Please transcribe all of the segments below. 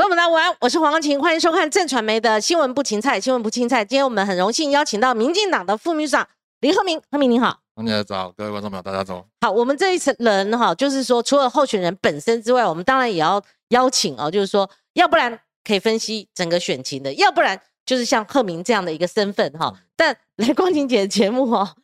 朋友们，大家晚安，我是黄光琴，欢迎收看正传媒的新闻不芹菜，新闻不芹菜。今天我们很荣幸邀请到民进党的副秘书长林鹤明，鹤明您好。大家早，各位观众朋友，大家早。好，我们这一次人哈，就是说除了候选人本身之外，我们当然也要邀请哦，就是说，要不然可以分析整个选情的，要不然就是像鹤明这样的一个身份哈。但 来光晴姐的节目哈，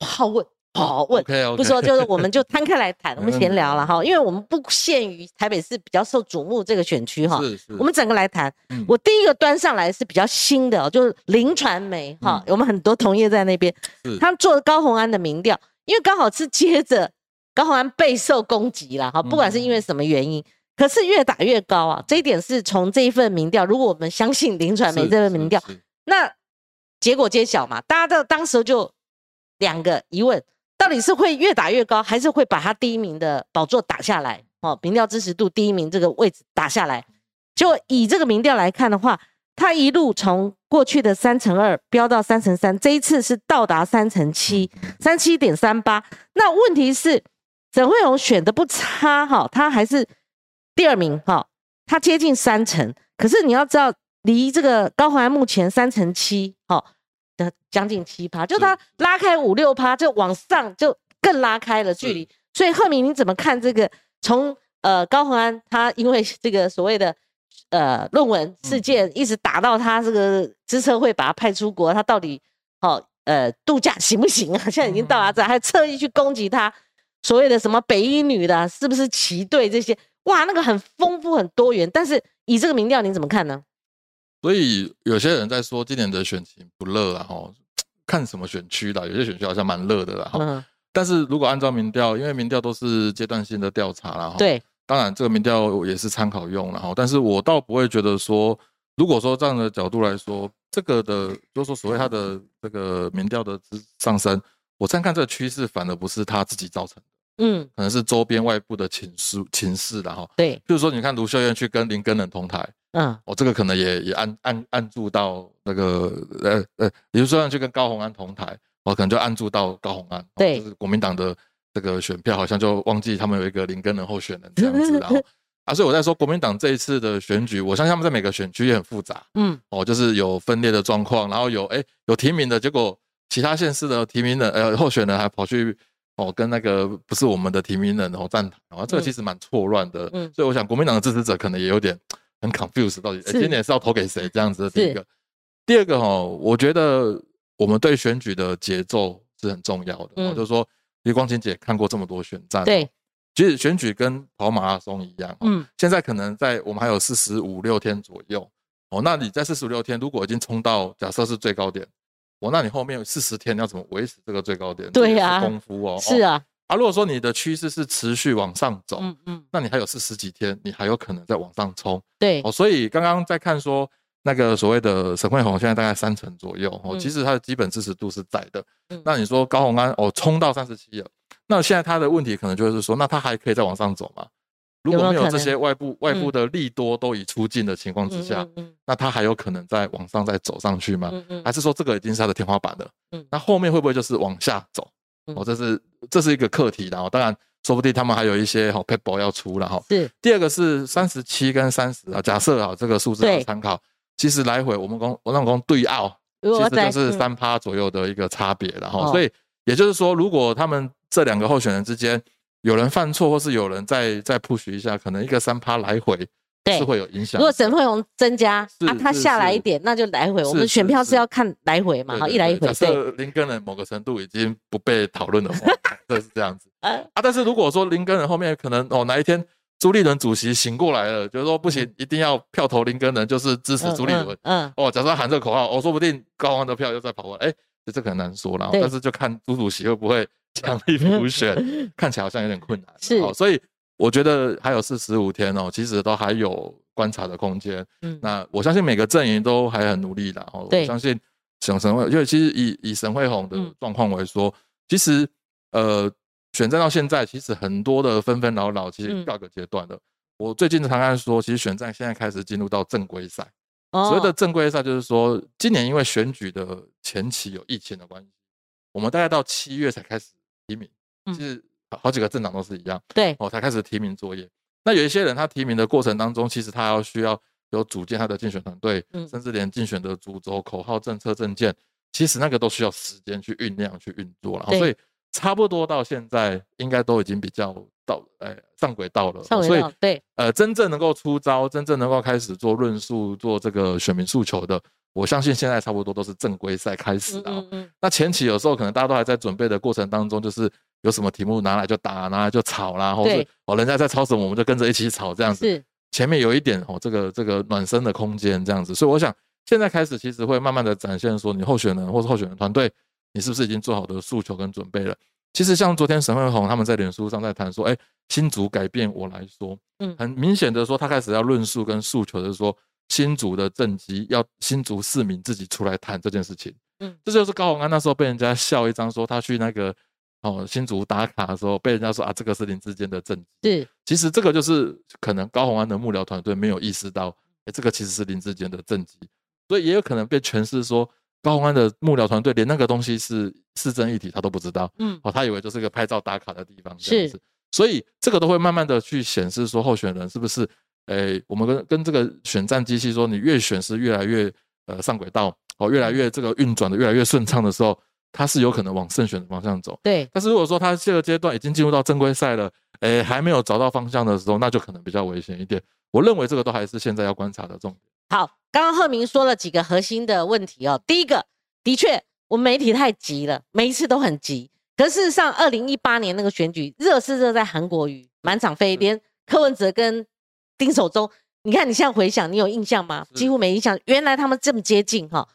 好问。好问，不说就是我们就摊开来谈，我们闲聊了哈，因为我们不限于台北市比较受瞩目这个选区哈，是是，我们整个来谈。我第一个端上来是比较新的，就是林传媒哈，我们很多同业在那边，他们做高红安的民调，因为刚好是接着高红安备受攻击了哈，不管是因为什么原因，可是越打越高啊，这一点是从这一份民调，如果我们相信林传媒这份民调，那结果揭晓嘛，大家都当时就两个疑问。到底是会越打越高，还是会把他第一名的宝座打下来？哦，民调支持度第一名这个位置打下来，就以这个民调来看的话，他一路从过去的三成二飙到三成三，这一次是到达三成七，三七点三八。那问题是沈慧荣选的不差哈，他还是第二名哈，他接近三成。可是你要知道，离这个高虹安目前三成七，哈。的将近七趴，就他拉开五六趴，就往上就更拉开了距离。所以贺明，你怎么看这个？从呃高鸿安他因为 这个所谓的呃论文事件，一直打到他这个支车会把他派出国，他到底好呃度假行不行啊？现在已经到达这，还特意去攻击他所谓的什么北医女的，是不是旗队这些？哇，那个很丰富很多元。但是以这个民调，你怎么看呢？所以有些人在说今年的选情不热啊哈，看什么选区啦，有些选区好像蛮热的啦哈。但是如果按照民调，因为民调都是阶段性的调查啦哈。对。当然这个民调也是参考用了哈，但是我倒不会觉得说，如果说这样的角度来说，这个的就是说所谓它的这个民调的上升，我再看这个趋势，反而不是他自己造成的。嗯。可能是周边外部的情势情势的哈。对。比如说你看卢秀燕去跟林根人同台。嗯，哦，这个可能也也按按按住到那个呃呃，比如说去跟高鸿安同台，哦，可能就按住到高鸿安，对，就是国民党的这个选票好像就忘记他们有一个林根人候选人这样子，然后啊，所以我在说国民党这一次的选举，我相信他们在每个选区也很复杂，嗯，哦，就是有分裂的状况，然后有哎有提名的结果，其他县市的提名的呃候选人还跑去哦跟那个不是我们的提名人然后站台，啊，这个其实蛮错乱的，嗯，所以我想国民党的支持者可能也有点。很 confused，到底今年是要投给谁？这样子的第一个，第二个哈，我觉得我们对选举的节奏是很重要的。就是说，李光晴姐看过这么多选战，对，其实选举跟跑马拉松一样，嗯，现在可能在我们还有四十五六天左右，哦，那你在四十五六天如果已经冲到假设是最高点，哦，那你后面四十天要怎么维持这个最高点？对呀，功夫哦，是啊。啊，如果说你的趋势是持续往上走，嗯嗯，那你还有四十几天，你还有可能再往上冲。对，哦，所以刚刚在看说那个所谓的沈惠红现在大概三成左右，哦，其实它的基本支持度是在的。那你说高鸿安哦冲到三十七了，那现在他的问题可能就是说，那他还可以再往上走吗？如果没有这些外部外部的利多都已出尽的情况之下，那他还有可能再往上再走上去吗？还是说这个已经是他的天花板了？嗯，那后面会不会就是往下走？哦，这是这是一个课题，然后当然说不定他们还有一些好 paper 要出了哈。是第二个是三十七跟三十啊，假设啊这个数字要参考，其实来回我们公我让公对澳，其实就是三趴左右的一个差别，然后所以也就是说，如果他们这两个候选人之间有人犯错，或是有人再再 push 一下，可能一个三趴来回。是会有影响。如果沈惠荣增加啊，他下来一点，那就来回。我们选票是要看来回嘛，哈，一来一回。对。林根人某个程度已经不被讨论的话，这是这样子。啊，但是如果说林根人后面可能哦哪一天朱立伦主席醒过来了，就是说不行，一定要票投林根人，就是支持朱立伦。嗯。哦，假设喊这个口号，哦，说不定高安的票又再跑过来，哎，这这很难说了。但是就看朱主席会不会强力补选，看起来好像有点困难。是。哦所以。我觉得还有四十五天哦，其实都还有观察的空间。嗯，那我相信每个阵营都还很努力的哦。我相信沈沈惠，因为其实以以沈惠宏的状况为说，其实呃选战到现在，其实很多的纷纷扰扰，其实各个阶段的。我最近常常说，其实选战现在开始进入到正规赛。所谓的正规赛，就是说今年因为选举的前期有疫情的关系，我们大概到七月才开始提名。其实。好几个政党都是一样，对，哦，才开始提名作业。那有一些人，他提名的过程当中，其实他要需要有组建他的竞选团队，甚至连竞选的主轴、口号、政策、政见，其实那个都需要时间去酝酿、去运作了。所以差不多到现在，应该都已经比较到哎上轨道了。所以对，呃，真正能够出招、真正能够开始做论述、做这个选民诉求的，我相信现在差不多都是正规赛开始啊。那前期有时候可能大家都还在准备的过程当中，就是有什么题目拿来就打，拿来就吵啦，或是哦人家在吵什么，我们就跟着一起吵这样子。前面有一点哦，这个这个暖身的空间这样子，所以我想现在开始其实会慢慢的展现说，你候选人或是候选人团队，你是不是已经做好的诉求跟准备了？其实像昨天沈慧红他们在脸书上在谈说，哎，新竹改变我来说，嗯，很明显的说他开始要论述跟诉求，就是说新竹的政绩要新竹市民自己出来谈这件事情，嗯，这就是高鸿安那时候被人家笑一张，说他去那个。哦，新竹打卡的时候被人家说啊，这个是林志坚的政绩。是，其实这个就是可能高鸿安的幕僚团队没有意识到，哎，这个其实是林志坚的政绩，所以也有可能被诠释说高鸿安的幕僚团队连那个东西是市政一体他都不知道。嗯，哦，他以为就是一个拍照打卡的地方这样子。所以这个都会慢慢的去显示说候选人是不是，哎，我们跟跟这个选战机器说，你越选是越来越呃上轨道，哦，越来越这个运转的越来越顺畅的时候。它是有可能往胜选的方向走，对。但是如果说它这个阶段已经进入到正规赛了，诶，还没有找到方向的时候，那就可能比较危险一点。我认为这个都还是现在要观察的重点。好，刚刚贺明说了几个核心的问题哦。第一个，的确，我们媒体太急了，每一次都很急。可事实上，二零一八年那个选举热是热在韩国瑜满场飞，连柯文哲跟丁守中，你看你现在回想，你有印象吗？几乎没印象。原来他们这么接近哈。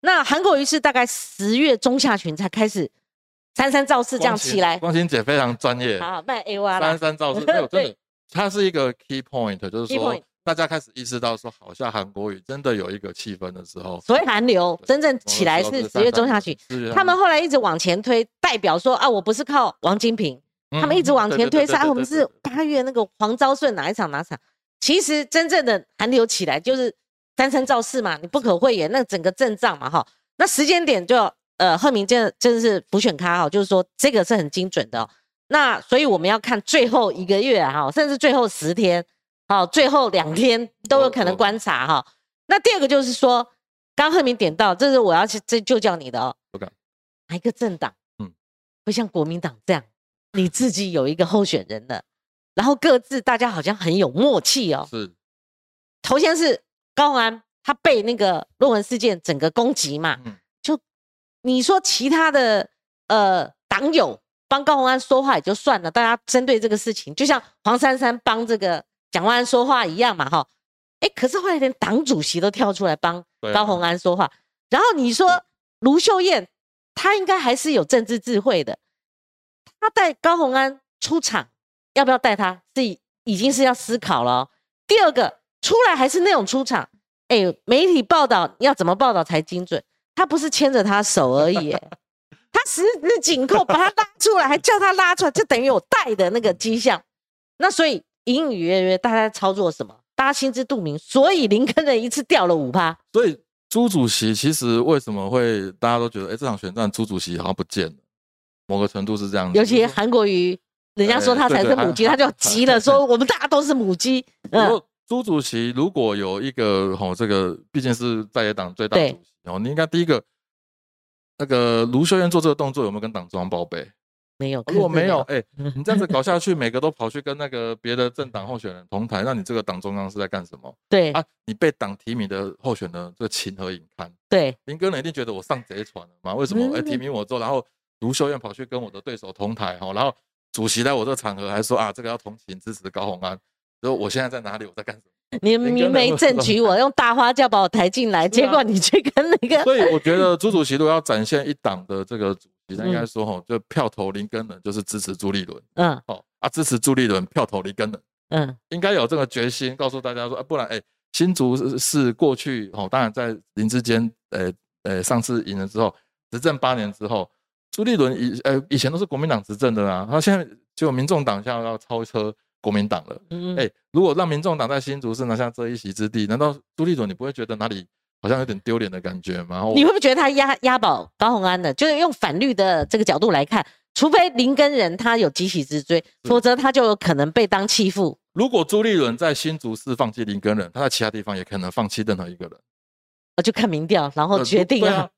那韩国瑜是大概十月中下旬才开始三三造势这样起来。光心姐非常专业，好卖 A 哇三三造势没有 真的，它是一个 key point，就是说大家开始意识到说，好像韩国瑜真的有一个气氛的时候。所以韩流真正起来是十月中下旬，他们后来一直往前推，代表说啊，我不是靠王金平，他们一直往前推，是啊，我们是八月那个黄昭顺哪一场哪场，其实真正的寒流起来就是。三生造势嘛，你不可讳言，那整个阵仗嘛，哈，那时间点就呃，贺明真真的是补选咖哈，就是说这个是很精准的。那所以我们要看最后一个月哈，甚至最后十天，好，最后两天都有可能观察哈。那第二个就是说，刚贺明点到，这是我要去这就叫你的哦，不敢，哪一个政党，嗯，会像国民党这样，你自己有一个候选人的，然后各自大家好像很有默契哦，是，头先是。高鸿安他被那个论文事件整个攻击嘛，就你说其他的呃党友帮高鸿安说话也就算了，大家针对这个事情，就像黄珊珊帮这个蒋万安说话一样嘛，哈，哎，可是后来连党主席都跳出来帮高鸿安说话，然后你说卢秀燕，她应该还是有政治智慧的，她带高鸿安出场，要不要带他是已经是要思考了。第二个。出来还是那种出场，哎，媒体报道要怎么报道才精准？他不是牵着他手而已，他十指紧扣把他拉出来，还叫他拉出来，就等于有带的那个迹象。那所以隐隐约约大家在操作什么？大家心知肚明。所以林肯人一次掉了五趴。所以朱主席其实为什么会大家都觉得，哎，这场选战朱主席好像不见了？某个程度是这样。尤其韩国瑜，人家说他才是母鸡，他就急了，说我们大家都是母鸡。嗯。朱主席如果有一个吼，这个毕竟是在野党最大主席哦，你应该第一个那个卢秀燕做这个动作有没有跟党中央报备？没有。如果没有，哎，你这样子搞下去，每个都跑去跟那个别的政党候选人同台，那你这个党中央是在干什么？对啊，你被党提名的候选人，这个情何以堪？对，林哥呢一定觉得我上贼船了嘛？为什么？哎，提名我之后，然后卢秀燕跑去跟我的对手同台哈，然后主席在我这个场合还说啊，这个要同情支持高鸿安。说我现在在哪里？我在干什么？你明媒正娶我，用大花轿把我抬进来，结果你去跟那个……所以我觉得 朱主席如果要展现一党的这个主席，应该说哈，就票投林根人就是支持朱立伦，嗯，好啊，支持朱立伦，票投林根人，嗯，应该有这个决心，告诉大家说，啊，不然哎，新竹是过去哦，当然在林之间，呃呃，上次赢了之后，执政八年之后，朱立伦以呃以前都是国民党执政的啦，他现在就民众党现在要超车。国民党了，嗯嗯哎，如果让民众党在新竹市拿下这一席之地，难道朱立伦你不会觉得哪里好像有点丢脸的感觉吗？你会不会觉得他押押宝高鸿安的？就是用反律的这个角度来看，除非林根人他有积习之追，否则他就有可能被当弃妇。如果朱立伦在新竹市放弃林根人，他在其他地方也可能放弃任何一个人。啊，就看民调，然后决定啊。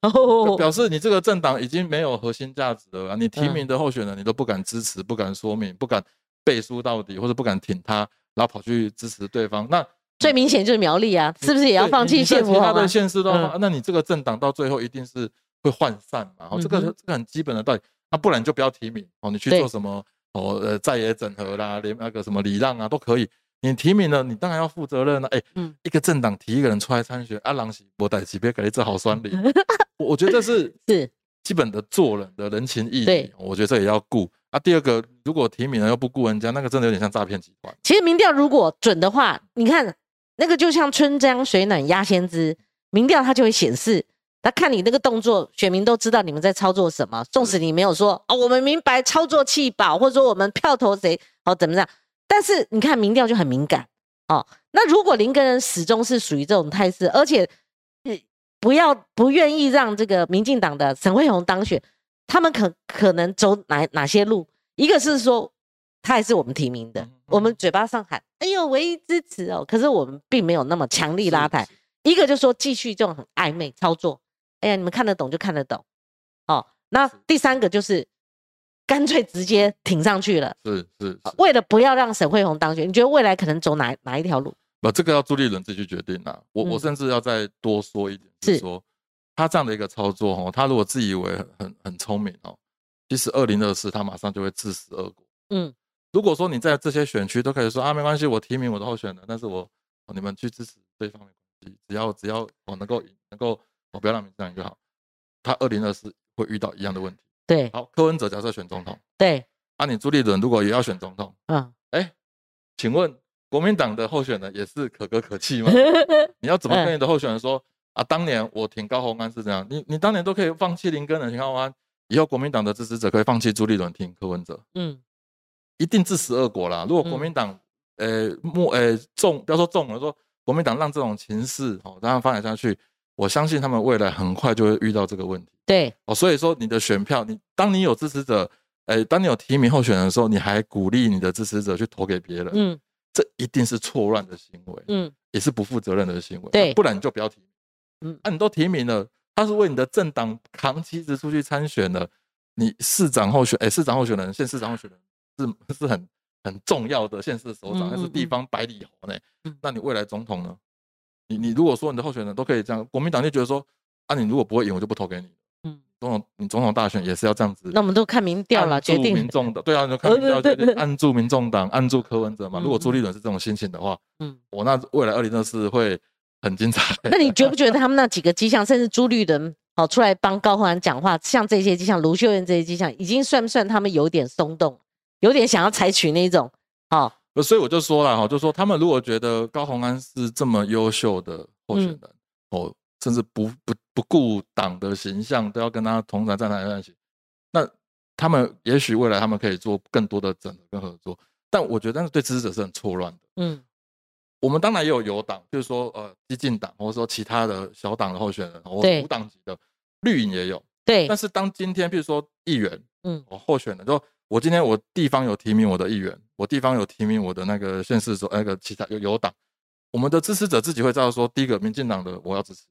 表示你这个政党已经没有核心价值了。你提名的候选人，你都不敢支持，不敢说明，不敢背书到底，或者不敢挺他，然后跑去支持对方。那最明显就是苗栗啊，是不是也要放弃县府？他的县市都放，那你这个政党到最后一定是会涣散嘛？哦，这个这个很基本的道理。那不然就不要提名哦，你去做什么哦？呃，在野整合啦，连那个什么礼让啊都可以。你提名了，你当然要负责任了。哎，嗯，一个政党提一个人出来参选，阿郎喜博代级别给你这好酸你，我我觉得这是 是基本的做人的人情义理。我觉得这也要顾啊。第二个，如果提名了又不顾人家，那个真的有点像诈骗集团。其实民调如果准的话，你看那个就像春江水暖鸭先知，民调它就会显示，他看你那个动作，选民都知道你们在操作什么。纵使你没有说哦，我们明白操作弃保，或者说我们票投谁，哦怎么样？但是你看民调就很敏感哦。那如果林根人始终是属于这种态势，而且不要不愿意让这个民进党的沈惠宏当选，他们可可能走哪哪些路？一个是说他还是我们提名的，我们嘴巴上喊“哎呦，唯一支持哦”，可是我们并没有那么强力拉抬。一个就说继续这种很暧昧操作，哎呀，你们看得懂就看得懂。哦，那第三个就是。干脆直接挺上去了，是是，为了不要让沈惠宏当选，你觉得未来可能走哪哪一条路？不，这个要朱立伦自己去决定啊。我我甚至要再多说一点，是说他这样的一个操作哦，他如果自以为很很很聪明哦，其实二零二四他马上就会自食恶果。嗯，如果说你在这些选区都可以说啊，没关系，我提名我的候选人，但是我你们去支持对方的关系，只要只要我能够赢，能够我不要让民进党就好。他二零二四会遇到一样的问题。对，好，柯文哲假设选总统，对，啊，你朱立伦如果也要选总统，嗯，哎，请问国民党的候选人也是可歌可泣吗？你要怎么跟你的候选人说啊？当年我挺高鸿安是这样，你你当年都可以放弃林根的挺高鸿安，以后国民党的支持者可以放弃朱立伦挺柯文哲，嗯，一定自食恶果啦。如果国民党，呃，莫，呃，重不要说重了，说国民党让这种情势哦让它发展下去。我相信他们未来很快就会遇到这个问题。对哦，所以说你的选票，你当你有支持者，哎，当你有提名候选人的时候，你还鼓励你的支持者去投给别人，嗯，这一定是错乱的行为，嗯，也是不负责任的行为。对，不然你就不要提名。嗯，啊，你都提名了，他是为你的政党扛旗子出去参选的，你市长候选，哎，市长候选人，县市长候选人是是很很重要的县市首长，还是地方百里侯呢？那你未来总统呢？你你如果说你的候选人都可以这样，国民党就觉得说，啊，你如果不会赢，我就不投给你。嗯，总统你总统大选也是要这样子。那我们都看民调了，决定民众的。对啊，就看民调 决定，按住民众党，按住柯文哲嘛。如果朱立伦是这种心情的话，嗯，我那未来二零二四会很精彩。那你觉不 觉得他们那几个迹象，甚至朱立伦好出来帮高鸿安讲话，像这些迹象，卢秀燕这些迹象，已经算不算他们有点松动，有点想要采取那种，好。所以我就说了哈，就说他们如果觉得高鸿安是这么优秀的候选人，哦，甚至不不不顾党的形象都要跟他同台站台在一起，那他们也许未来他们可以做更多的整合跟合作。但我觉得，但是对支持者是很错乱的。嗯，我们当然也有有党，就是说呃，激进党或者说其他的小党的候选人，或无党籍的绿营也有。对。但是当今天，譬如说议员，嗯，候选人说。我今天我地方有提名我的议员，我地方有提名我的那个县市所那个其他有有党，我们的支持者自己会知道说，第一个民进党的我要支持，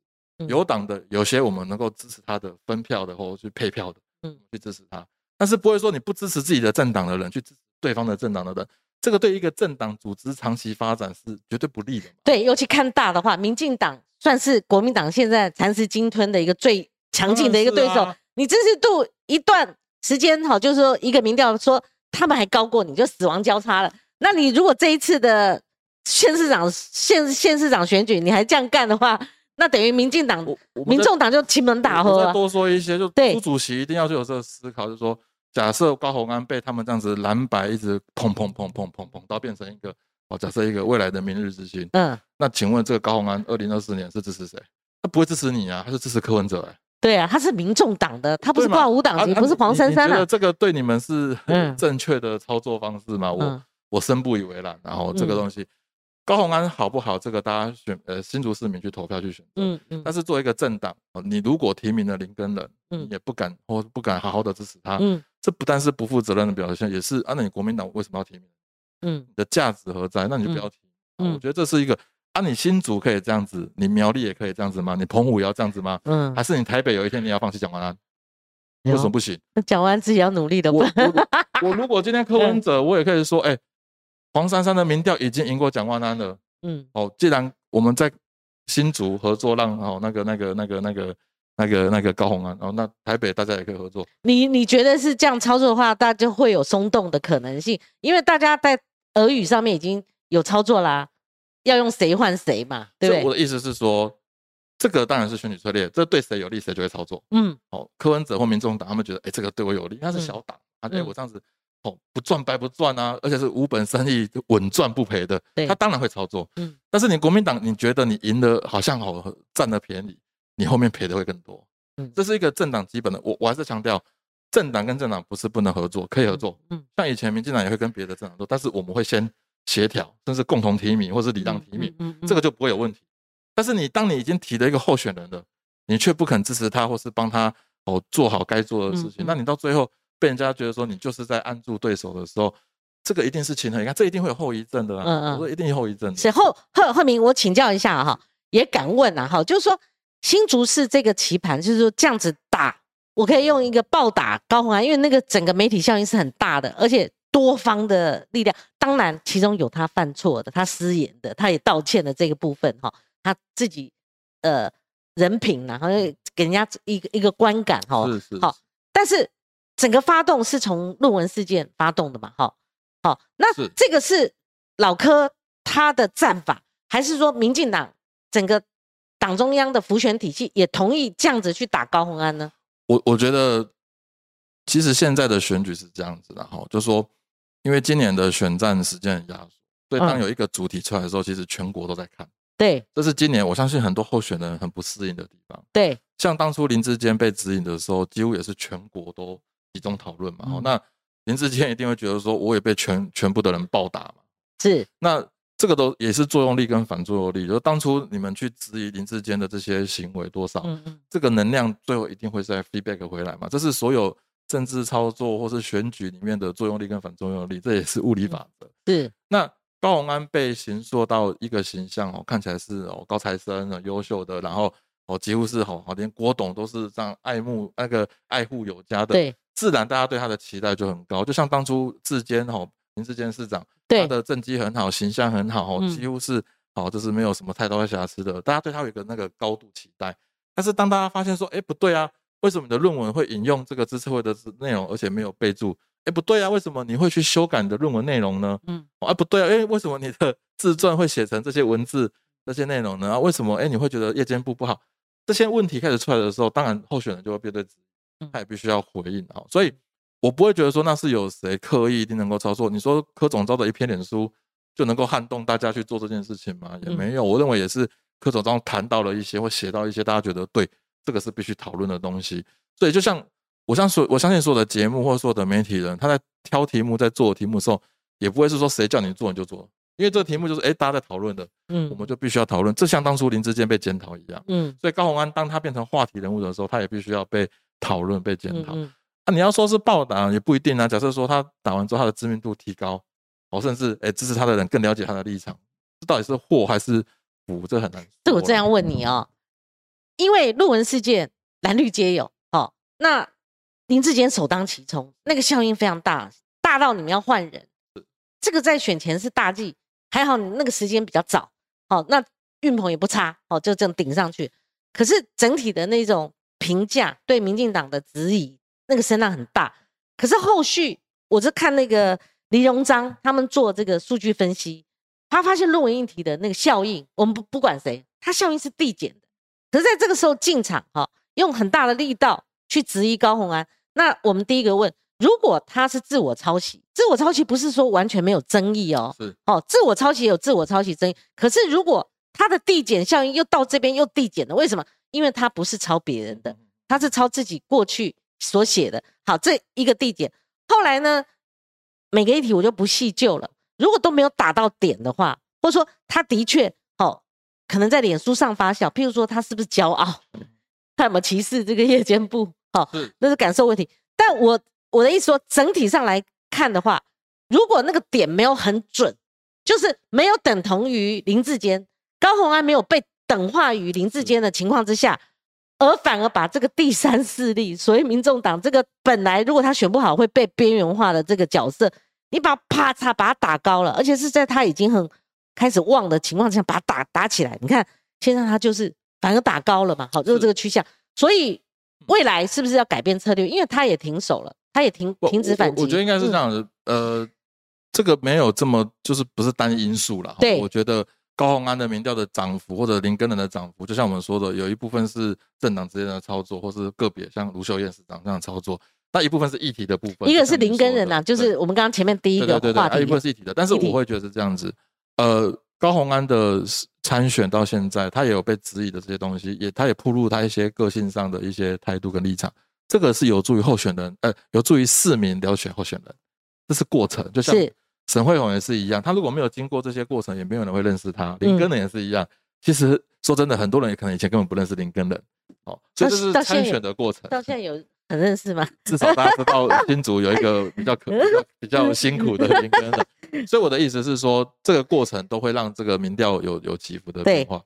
有党的有些我们能够支持他的分票的或者去配票的，嗯，去支持他，但是不会说你不支持自己的政党的人去支持对方的政党的人，这个对一个政党组织长期发展是绝对不利的。对，尤其看大的话，民进党算是国民党现在蚕食鲸吞的一个最强劲的一个对手，你支持度一段。时间好，就是说一个民调说他们还高过你，就死亡交叉了。那你如果这一次的县市长县县市长选举你还这样干的话，那等于民进党、民众党就亲门打喝再多说一些，就朱主席一定要就有这个思考，就是说，假设高鸿安被他们这样子蓝白一直砰砰砰砰砰砰到变成一个哦，假设一个未来的明日之星，嗯，那请问这个高鸿安二零二四年是支持谁？他不会支持你啊，他是支持柯文哲哎。对啊，他是民众党的，他不是挂五党籍，不是黄珊珊啊。这个对你们是正确的操作方式吗？我我深不以为然。然后这个东西，高鸿安好不好？这个大家选呃新竹市民去投票去选择。嗯嗯。但是作为一个政党，你如果提名了林根人，嗯，也不敢或不敢好好的支持他，嗯，这不但是不负责任的表现，也是啊，那你国民党为什么要提名？嗯，你的价值何在？那你就不要提。嗯，我觉得这是一个啊，你新竹可以这样子，你苗栗也可以这样子吗？你澎湖也要这样子吗？嗯，还是你台北有一天你要放弃蒋万安？为什么不行？蒋万安自己要努力的。我我如果今天柯文哲，我也可以说，哎，黄珊珊的民调已经赢过蒋万安了。嗯，哦，既然我们在新竹合作，让哦那个那个那个那个。那个那个高红安，然后那台北大家也可以合作。你你觉得是这样操作的话，大家就会有松动的可能性，因为大家在俄语上面已经有操作啦，要用谁换谁嘛，对不对？我的意思是说，这个当然是选举策略，这对谁有利谁就会操作。嗯，哦，柯文哲或民众党他们觉得，哎，这个对我有利，那是小党，啊哎，我这样子哦不赚白不赚啊，而且是无本生意稳赚不赔的，他当然会操作。嗯，但是你国民党，你觉得你赢了好像好占了便宜。你后面赔的会更多，嗯，这是一个政党基本的，我我还是强调，政党跟政党不是不能合作，可以合作，嗯，像以前民进党也会跟别的政党做，但是我们会先协调，甚至共同提名或是礼让提名，嗯嗯，这个就不会有问题。但是你当你已经提了一个候选人了，你却不肯支持他或是帮他哦做好该做的事情，那你到最后被人家觉得说你就是在按住对手的时候，这个一定是情合，你看这一定会有后遗症的，嗯嗯，我说一定有后遗症。是后贺贺明，我请教一下哈，也敢问啊哈，就是说。新竹市这个棋盘就是说这样子打，我可以用一个暴打高鸿安，因为那个整个媒体效应是很大的，而且多方的力量，当然其中有他犯错的，他失言的，他也道歉的这个部分哈，他自己呃人品然后给人家一个一个观感哈，是是好，但是整个发动是从论文事件发动的嘛，哈，好，那这个是老柯他的战法，还是说民进党整个？党中央的浮选体系也同意这样子去打高鸿安呢？我我觉得，其实现在的选举是这样子的哈，就说因为今年的选战时间很压缩，所以当有一个主题出来的时候，其实全国都在看。对，这是今年我相信很多候选人很不适应的地方。对，像当初林志坚被指引的时候，几乎也是全国都集中讨论嘛。那林志坚一定会觉得说，我也被全全部的人暴打嘛。是，那。这个都也是作用力跟反作用力，就是当初你们去质疑林志坚的这些行为多少，这个能量最后一定会再 feedback 回来嘛？这是所有政治操作或是选举里面的作用力跟反作用力，这也是物理法则。是。那高鸿安被形塑到一个形象哦，看起来是哦高材生、优秀的，然后哦几乎是好好连郭董都是这样爱慕那个爱护有加的，对，自然大家对他的期待就很高。就像当初志坚哦，林志坚市长。他的政绩很好，形象很好，几乎是哦，就是没有什么太多的瑕疵的。大家对他有一个那个高度期待。但是当大家发现说，哎，不对啊，为什么你的论文会引用这个知识会的内容，而且没有备注？哎，不对啊，为什么你会去修改你的论文内容呢？嗯，啊，不对啊，哎，为什么你的 自传会写成这些文字、这些内容呢？啊，为什么？哎，你会觉得夜间部不好？这些问题开始出来的时候，当然候选人就会面对，他也必须要回应啊。所以。我不会觉得说那是有谁刻意一定能够操作。你说柯总召的一篇脸书就能够撼动大家去做这件事情吗？也没有。我认为也是柯总召谈到了一些或写到一些大家觉得对，这个是必须讨论的东西。所以就像我相信，我相信所有的节目或者所有的媒体人，他在挑题目在做题目的时候，也不会是说谁叫你做你就做，因为这个题目就是哎大家在讨论的，嗯，我们就必须要讨论。这像当初林志坚被检讨一样，嗯，所以高鸿安当他变成话题人物的时候，他也必须要被讨论被检讨。你要说是暴打也不一定啊。假设说他打完之后他的知名度提高，哦，甚至哎支持他的人更了解他的立场，这到底是祸还是福？这很难。这我这样问你哦，因为论文事件蓝绿皆有哦，那林志坚首当其冲，那个效应非常大，大到你们要换人。这个在选前是大忌，还好你那个时间比较早，哦，那运鹏也不差，哦，就这样顶上去。可是整体的那种评价对民进党的质疑。那个声浪很大，可是后续我是看那个黎荣章他们做这个数据分析，他发现论文议题的那个效应，我们不不管谁，他效应是递减的。可是在这个时候进场哈，用很大的力道去质疑高鸿安，那我们第一个问，如果他是自我抄袭，自我抄袭不是说完全没有争议哦，是哦，自我抄袭有自我抄袭争议，可是如果他的递减效应又到这边又递减了，为什么？因为他不是抄别人的，他是抄自己过去。所写的好，这一个递减，后来呢，每个议题我就不细究了。如果都没有打到点的话，或者说他的确哦，可能在脸书上发酵，譬如说他是不是骄傲，他有没有歧视这个夜间部，哦，那是感受问题。但我我的意思说，整体上来看的话，如果那个点没有很准，就是没有等同于林志坚，高鸿安没有被等化于林志坚的情况之下，而反而把这个第三势力，所谓民众党这个本来如果他选不好会被边缘化的这个角色，你把啪嚓把他打高了，而且是在他已经很开始旺的情况下把它打打起来，你看现在他就是反而打高了嘛，好，就是这个趋向，所以未来是不是要改变策略？因为他也停手了。他也停停止反击，我觉得应该是这样的。呃，这个没有这么就是不是单因素了。对，我觉得高鸿安的民调的涨幅或者林根人的涨幅，就像我们说的，有一部分是政党之间的操作，或是个别像卢秀燕市长这样操作，那一部分是议题的部分。一个是林根人呐，就是我们刚刚前面第一个话题，一部分是议题的。但是我会觉得是这样子。呃，高鸿安的参选到现在，他也有被质疑的这些东西，也他也铺露他一些个性上的一些态度跟立场。这个是有助于候选人，呃，有助于市民了解候选人，这是过程。就像沈惠宏也是一样，他如果没有经过这些过程，也没有人会认识他。林根人也是一样。其实说真的，很多人也可能以前根本不认识林根人。哦，所以这是参选的过程。到现在有很认识吗？至少大家知道 新竹有一个比较可比较辛苦的林根人。所以我的意思是说，这个过程都会让这个民调有有起伏的变化。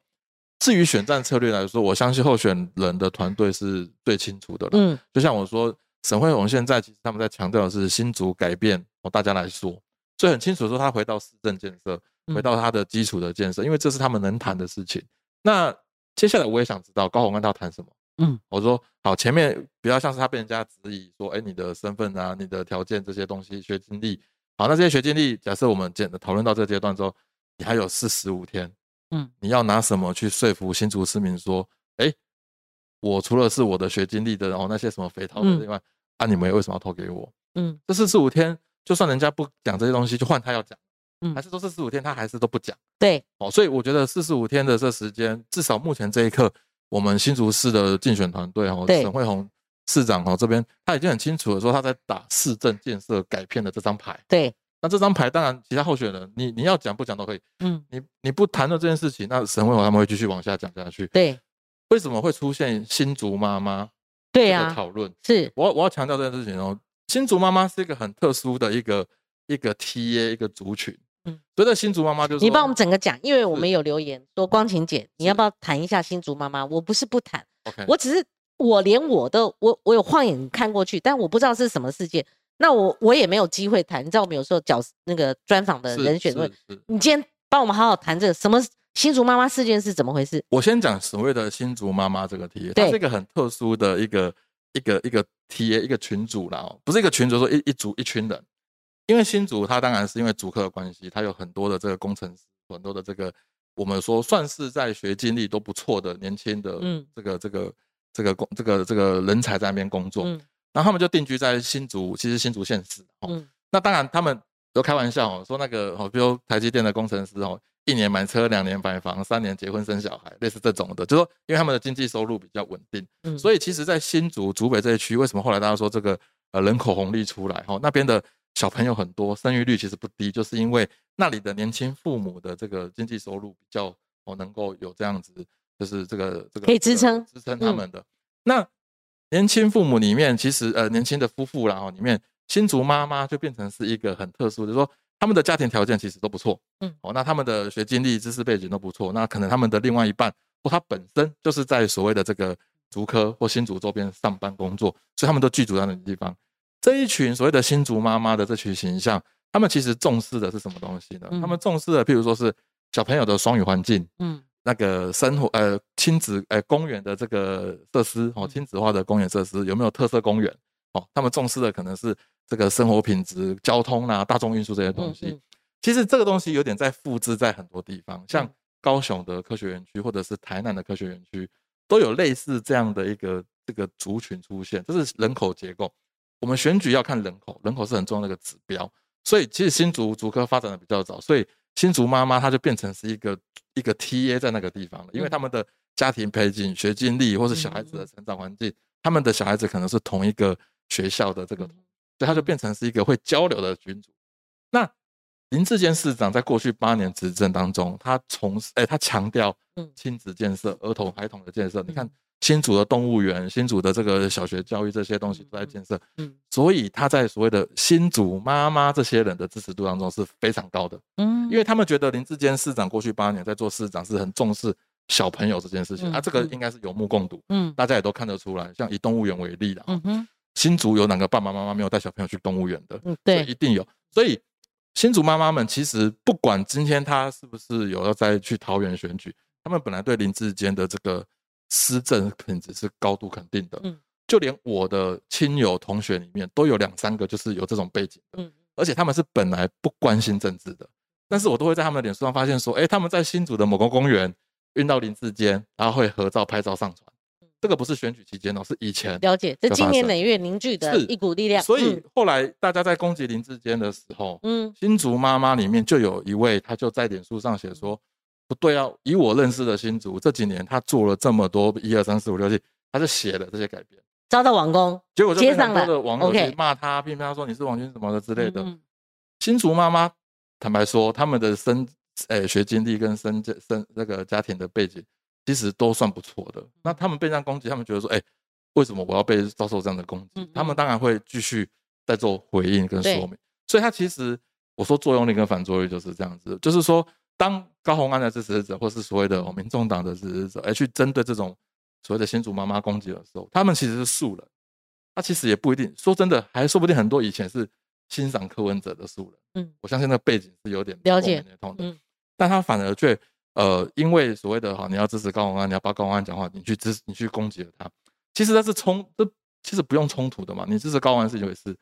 至于选战策略来说，我相信候选人的团队是最清楚的了。嗯，就像我说，沈惠宏现在其实他们在强调的是新竹改变，哦，大家来说，所以很清楚说他回到市政建设，回到他的基础的建设，因为这是他们能谈的事情。那接下来我也想知道高鸿安他要谈什么？嗯，我说好，前面比较像是他被人家质疑说，哎，你的身份啊，你的条件这些东西，学经历，好，那这些学经历，假设我们简的讨论到这个阶段之后，你还有四十五天。嗯，你要拿什么去说服新竹市民说，哎，我除了是我的学经历的，然后那些什么肥桃的另外，啊，你们为什么要投给我？嗯，这四十五天，就算人家不讲这些东西，就换他要讲，嗯，还是说四十五天他还是都不讲？对，哦，所以我觉得四十五天的这时间，至少目前这一刻，我们新竹市的竞选团队哦，沈惠宏市长哦这边，他已经很清楚的说他在打市政建设改片的这张牌。对。那这张牌当然，其他候选人你你要讲不讲都可以。嗯，你你不谈论这件事情，那沈惠宏他们会继续往下讲下去。对，为什么会出现新竹妈妈？对呀，讨论是。我我要强调这件事情哦，新竹妈妈是一个很特殊的一个一个 T A 一个族群。嗯，所以这新竹妈妈就是你帮我们整个讲，因为我们有留言说光晴姐，你要不要谈一下新竹妈妈？我不是不谈，OK，我只是我连我都我我有晃眼看过去，但我不知道是什么事件。那我我也没有机会谈，你知道我们有时候角那个专访的人选问，你今天帮我们好好谈这个什么新竹妈妈事件是怎么回事？我先讲所谓的新竹妈妈这个 A，它是一个很特殊的一个一个一个 T A 一个群组啦，不是一个群主说一一组一群人，因为新竹它当然是因为竹客的关系，它有很多的这个工程师，很多的这个我们说算是在学经历都不错的年轻的嗯这个这个这个工这个这个人才在那边工作。然后他们就定居在新竹，其实新竹县市。嗯，那当然他们都开玩笑哦，说那个哦，比如台积电的工程师哦，一年买车，两年买房，三年结婚生小孩，类似这种的，就说因为他们的经济收入比较稳定。嗯，所以其实，在新竹竹北这一区，为什么后来大家说这个呃人口红利出来？哈，那边的小朋友很多，生育率其实不低，就是因为那里的年轻父母的这个经济收入比较哦，能够有这样子，就是这个这个可以支撑支撑他们的那。年轻父母里面，其实呃，年轻的夫妇然后里面，新竹妈妈就变成是一个很特殊就是，说他们的家庭条件其实都不错，嗯，哦，那他们的学经历、知识背景都不错，那可能他们的另外一半或他本身就是在所谓的这个竹科或新竹周边上班工作，所以他们都聚住在那个地方。这一群所谓的新竹妈妈的这群形象，他们其实重视的是什么东西呢？他们重视的，譬如说是小朋友的双语环境，嗯。那个生活呃亲子呃公园的这个设施哦，亲子化的公园设施有没有特色公园哦？他们重视的可能是这个生活品质、交通啊、大众运输这些东西。其实这个东西有点在复制在很多地方，像高雄的科学园区或者是台南的科学园区，都有类似这样的一个这个族群出现，这是人口结构。我们选举要看人口，人口是很重要的一个指标。所以其实新竹竹科发展的比较早，所以。新竹妈妈，她就变成是一个一个 T A 在那个地方了，因为他们的家庭背景、学经历，或是小孩子的成长环境，他们的小孩子可能是同一个学校的这个，所以他就变成是一个会交流的群组。那林志坚市长在过去八年执政当中，他从哎他强调亲子建设、儿童孩童的建设。你看新竹的动物园、新竹的这个小学教育这些东西都在建设，嗯，所以他在所谓的新竹妈妈这些人的支持度当中是非常高的，嗯，因为他们觉得林志坚市长过去八年在做市长是很重视小朋友这件事情，啊，这个应该是有目共睹，嗯，大家也都看得出来，像以动物园为例的，嗯哼，新竹有哪个爸爸妈妈没有带小朋友去动物园的？嗯，对，一定有，所以。新竹妈妈们其实不管今天他是不是有要再去桃园选举，他们本来对林志坚的这个施政品质是高度肯定的。嗯，就连我的亲友同学里面都有两三个就是有这种背景的。嗯，而且他们是本来不关心政治的，但是我都会在他们的脸书上发现说，哎，他们在新竹的某个公园运到林志坚，然后会合照拍照上传。这个不是选举期间哦，是以前了解。这今年累月凝聚的一股力量。所以后来大家在攻击林志坚的时候，嗯，新竹妈妈里面就有一位，他就在脸书上写说，不对啊，以我认识的新竹这几年，他做了这么多一二三四五六七，他就写了这些改变，遭到网攻，结果就很多的网友去骂他，批评他说你是王军什么的之类的。新竹妈妈坦白说，他们的生诶学经历跟生生那个家庭的背景。其实都算不错的。那他们被这样攻击，他们觉得说：“哎，为什么我要被遭受这样的攻击？”他们当然会继续在做回应跟说明。所以，他其实我说作用力跟反作用力就是这样子。就是说，当高鸿安的支持者，或是所谓的民众党的支持者，而，去针对这种所谓的新主妈妈攻击的时候，他们其实是素人。他其实也不一定说真的，还说不定很多以前是欣赏柯文哲的素人。嗯，我相信那背景是有点了解的。嗯，但他反而却。呃，因为所谓的哈，你要支持高鸿安，你要帮高鸿安讲话，你去支，你去攻击了他，其实他是冲，这其实不用冲突的嘛。你支持高鸿安是一回事，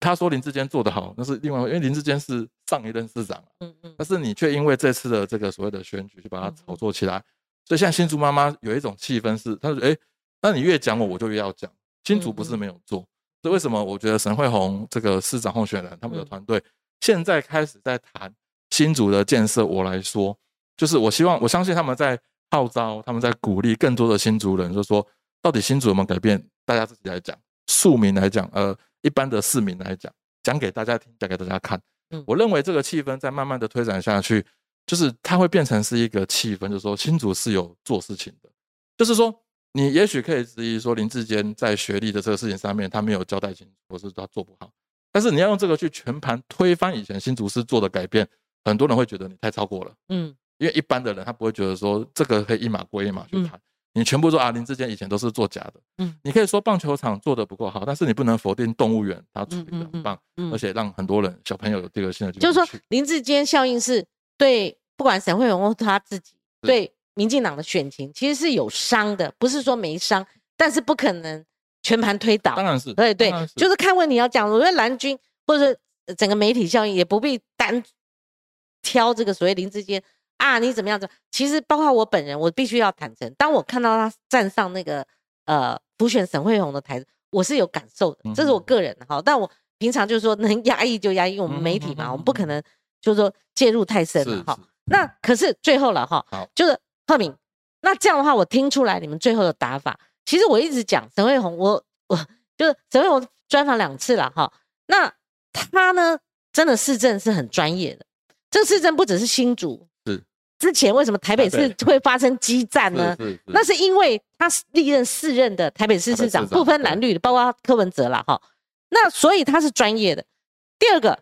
他说林志坚做得好，那是另外，因为林志坚是上一任市长，嗯嗯，但是你却因为这次的这个所谓的选举，就把他炒作起来，所以现在新竹妈妈有一种气氛是，他说，哎，那你越讲我，我就越要讲。新竹不是没有做，所以为什么我觉得沈惠宏这个市长候选人，他们的团队现在开始在谈新竹的建设，我来说。就是我希望，我相信他们在号召，他们在鼓励更多的新竹人，就说到底新竹有没有改变？大家自己来讲，庶民来讲，呃，一般的市民来讲，讲给大家听，讲给大家看。嗯，我认为这个气氛在慢慢的推展下去，就是它会变成是一个气氛，就是说新竹是有做事情的。就是说，你也许可以质疑说林志坚在学历的这个事情上面，他没有交代清楚，或是他做不好。但是你要用这个去全盘推翻以前新竹市做的改变，很多人会觉得你太超过了。嗯。因为一般的人他不会觉得说这个可以一码归一码去谈，你全部说啊林志坚以前都是做假的，嗯，你可以说棒球场做的不够好，但是你不能否定动物园它处理的很棒，而且让很多人小朋友有这个新的就是说林志坚效应是对不管沈惠荣他自己对民进党的选情其实是有伤的，不是说没伤，但是不可能全盘推倒，当然是对对，就是看问题要讲，我觉得蓝军或者整个媒体效应也不必单挑这个所谓林志坚。啊，你怎么样子？其实包括我本人，我必须要坦诚，当我看到他站上那个呃普选沈惠宏的台子，我是有感受的，这是我个人的哈。但我平常就是说能压抑就压抑，我们媒体嘛，我们不可能就是说介入太深了哈。那可是最后了哈，就是贺敏，那这样的话，我听出来你们最后的打法，其实我一直讲沈惠宏，我我就是沈惠宏专访两次了哈。那他呢，真的市政是很专业的，这个市政不只是新竹。之前为什么台北市会发生激战呢？那是因为他历任四任的台北市市长，不分蓝绿的，包括柯文哲了哈。那所以他是专业的。第二个，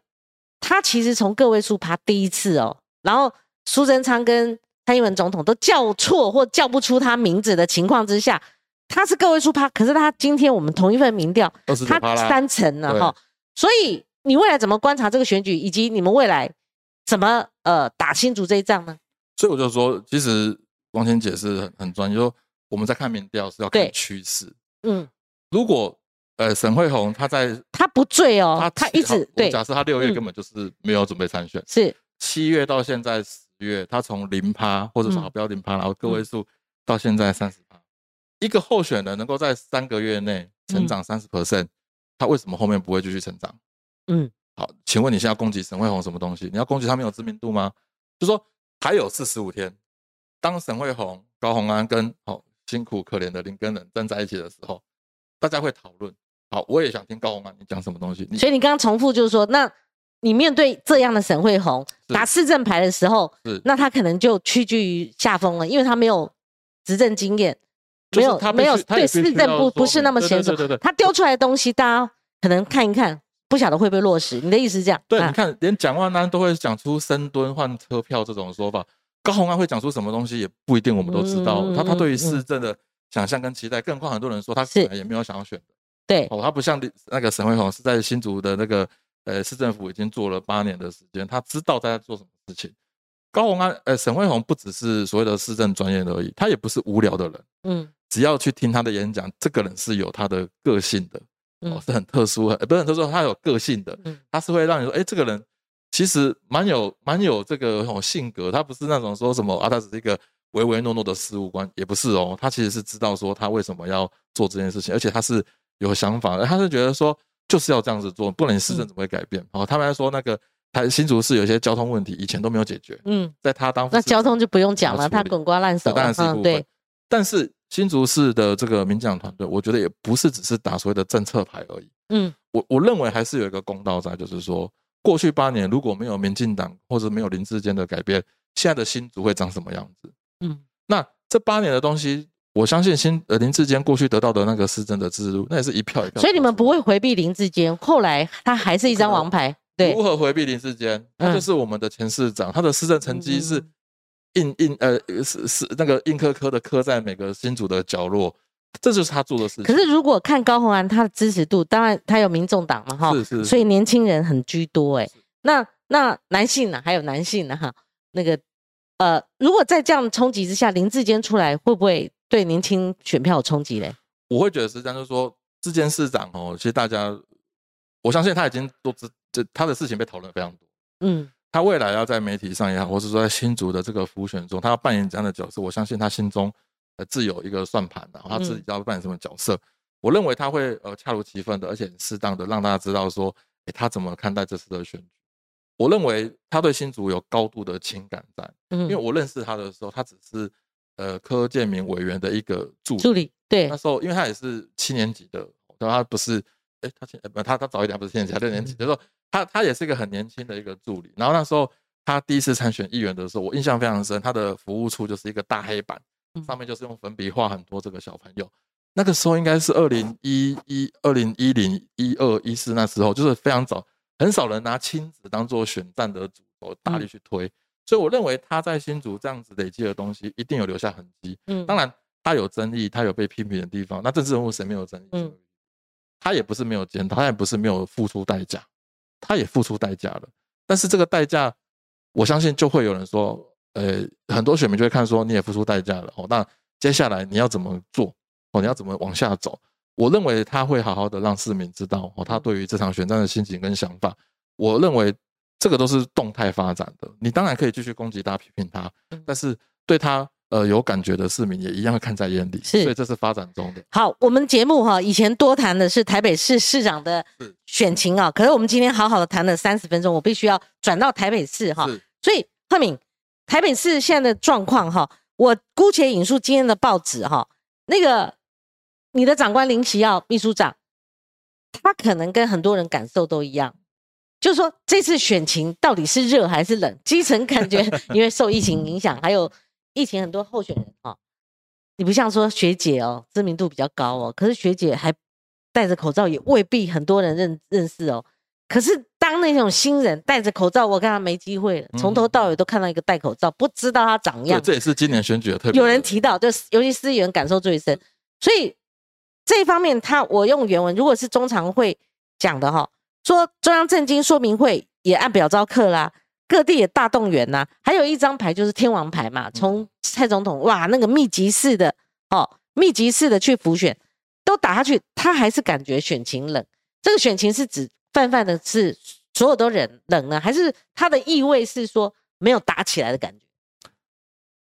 他其实从个位数爬第一次哦，然后苏贞昌跟蔡英文总统都叫错或叫不出他名字的情况之下，他是个位数趴，可是他今天我们同一份民调，他三成了哈。所以你未来怎么观察这个选举，以及你们未来怎么呃打新竹这一仗呢？所以我就说，其实王千姐是很很专业，说我们在看民调是要看趋势。嗯，如果呃沈惠红她在她不醉哦，她她一直对，假设她六月根本就是没有准备参选，是七月到现在十月，她从零趴或者说不要零趴，然后个位数到现在三十趴，一个候选人能够在三个月内成长三十 percent，他为什么后面不会继续成长？嗯，好，请问你现在攻击沈惠红什么东西？你要攻击他没有知名度吗？就说。还有四十五天，当沈惠宏、高鸿安跟哦辛苦可怜的林根人站在一起的时候，大家会讨论。好，我也想听高鸿安你讲什么东西。所以你刚刚重复就是说，那你面对这样的沈惠宏打市政牌的时候，那他可能就屈居于下风了，因为他没有执政经验。没有没有对市政不不是那么娴熟，他丢出来的东西，大家可能看一看，不晓得会不会落实。你的意思是这样？对，你看连蒋万安都会讲出深蹲换车票这种说法，高鸿安会讲出什么东西也不一定，我们都知道。他他对于市政的想象跟期待，更况很多人说他本来也没有想要选的。对哦，他不像那个沈惠宏是在新竹的那个呃市政府已经做了八年的时间，他知道在做什么事情。高鸿安呃沈惠宏不只是所谓的市政专业而已，他也不是无聊的人。嗯，只要去听他的演讲，这个人是有他的个性的，哦，是很特殊，呃，不是很特殊，他有个性的。嗯，他是会让你说，哎，这个人其实蛮有蛮有这个种性格，他不是那种说什么啊，他只是一个唯唯诺诺的事务官，也不是哦，他其实是知道说他为什么要做这件事情，而且他是。有想法，他是觉得说就是要这样子做，不然市政怎么会改变？哦，他们还说那个台新竹市有些交通问题，以前都没有解决。嗯，在他当那交通就不用讲了，他滚瓜烂熟。当然是一部分。但是新竹市的这个民进党团队，我觉得也不是只是打所谓的政策牌而已。嗯，我我认为还是有一个公道在，就是说过去八年如果没有民进党或者没有林志坚的改变，现在的新竹会长什么样子？嗯，那这八年的东西。我相信新呃林志坚过去得到的那个市政的制度，那也是一票一票。所以你们不会回避林志坚，后来他还是一张王牌。对，如何回避林志坚？他就是我们的前市长，他的市政成绩是印印呃是是那个印刻科的刻在每个新组的角落，这就是他做的事情。可是如果看高鸿安他的支持度，当然他有民众党嘛哈，是是，所以年轻人很居多哎。那那男性呢？还有男性呢哈？那个呃，如果在这样冲击之下，林志坚出来会不会？对年轻选票有冲击嘞，我会觉得是这样，就是说，志坚市长哦，其实大家，我相信他已经都知，这他的事情被讨论非常多。嗯，他未来要在媒体上也好，或是说在新竹的这个浮选中，他要扮演怎样的角色，我相信他心中呃自有一个算盘的，他自己要扮演什么角色。我认为他会呃恰如其分的，而且适当的让大家知道说，哎，他怎么看待这次的选举。我认为他对新竹有高度的情感在，嗯，因为我认识他的时候，他只是。呃，柯建明委员的一个助助理，对，那时候因为他也是七年级的，对他不是，哎，他现不他他早一点不是七年级，他六年级，就说他他也是一个很年轻的一个助理。然后那时候他第一次参选议员的时候，我印象非常深，他的服务处就是一个大黑板，上面就是用粉笔画很多这个小朋友。那个时候应该是二零一一、二零一零、一二、一四那时候，就是非常早，很少人拿亲子当做选战的主轴，大力去推。所以我认为他在新竹这样子累积的东西，一定有留下痕迹。嗯，当然他有争议，他有被批评的地方。那政治人物谁没有争议？嗯，他也不是没有检讨，他也不是没有付出代价，他也付出代价了。但是这个代价，我相信就会有人说，呃，很多选民就会看说你也付出代价了哦。那接下来你要怎么做？哦，你要怎么往下走？我认为他会好好的让市民知道哦，他对于这场选战的心情跟想法。我认为。这个都是动态发展的，你当然可以继续攻击他、批评他，但是对他呃有感觉的市民也一样会看在眼里，所以这是发展中的。好，我们节目哈以前多谈的是台北市市长的选情啊，可是我们今天好好的谈了三十分钟，我必须要转到台北市哈。所以贺敏，台北市现在的状况哈，我姑且引述今天的报纸哈，那个你的长官林奇耀秘书长，他可能跟很多人感受都一样。就是说，这次选情到底是热还是冷？基层感觉 因为受疫情影响，还有疫情很多候选人哈，你不像说学姐哦，知名度比较高哦，可是学姐还戴着口罩，也未必很多人认认识哦。可是当那种新人戴着口罩，我看他没机会了，从头到尾都看到一个戴口罩，不知道他长样。这也是今年选举的特别。有人提到，就是尤其是有人感受最深，所以这一方面，他我用原文，如果是中常会讲的哈。说中央政经说明会也按表招课啦，各地也大动员呐，还有一张牌就是天王牌嘛，从蔡总统哇那个密集式的哦，密集式的去浮选都打下去，他还是感觉选情冷。这个选情是指泛泛的是所有都冷冷呢，还是他的意味是说没有打起来的感觉？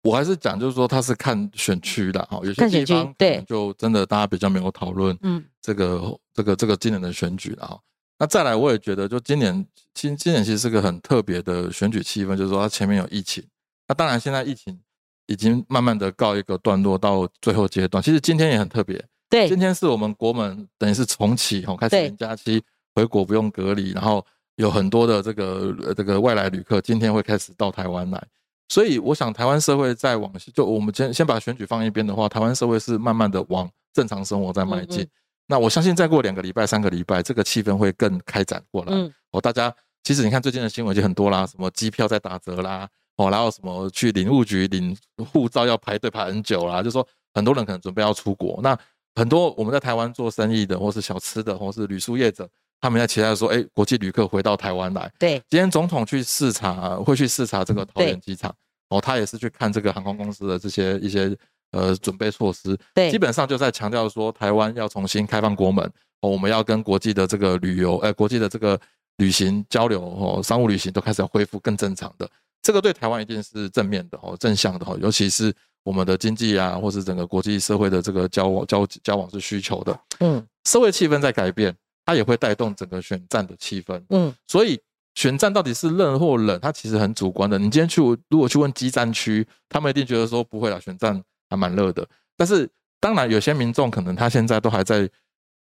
我还是讲就是说他是看选区的哈，有些地方对就真的大家比较没有讨论嗯这个这个这个今年的选举了哈。那再来，我也觉得，就今年，今今年其实是个很特别的选举气氛，就是说它前面有疫情，那当然现在疫情已经慢慢的告一个段落，到最后阶段。其实今天也很特别，对，今天是我们国门等于是重启，哦，开始零假期回国不用隔离，然后有很多的这个这个外来旅客今天会开始到台湾来。所以我想台湾社会在往就我们先先把选举放一边的话，台湾社会是慢慢的往正常生活在迈进。那我相信再过两个礼拜、三个礼拜，这个气氛会更开展过来。哦，大家其实你看最近的新闻就很多啦，什么机票在打折啦，哦，然后什么去领务局领护照要排队排很久啦，就说很多人可能准备要出国。那很多我们在台湾做生意的，或是小吃的，或是旅宿业者。他们在期待说：“哎，国际旅客回到台湾来。”对，今天总统去视察，会去视察这个桃园机场。哦，他也是去看这个航空公司的这些一些呃准备措施。对，基本上就在强调说，台湾要重新开放国门。哦，我们要跟国际的这个旅游，呃，国际的这个旅行交流，哦，商务旅行都开始要恢复更正常的。这个对台湾一定是正面的，哦，正向的，哦，尤其是我们的经济啊，或是整个国际社会的这个交往交交往是需求的。嗯，社会气氛在改变。它也会带动整个选战的气氛，嗯，所以选战到底是热或冷，它其实很主观的。你今天去如果去问基战区，他们一定觉得说不会啦，选战还蛮热的。但是当然有些民众可能他现在都还在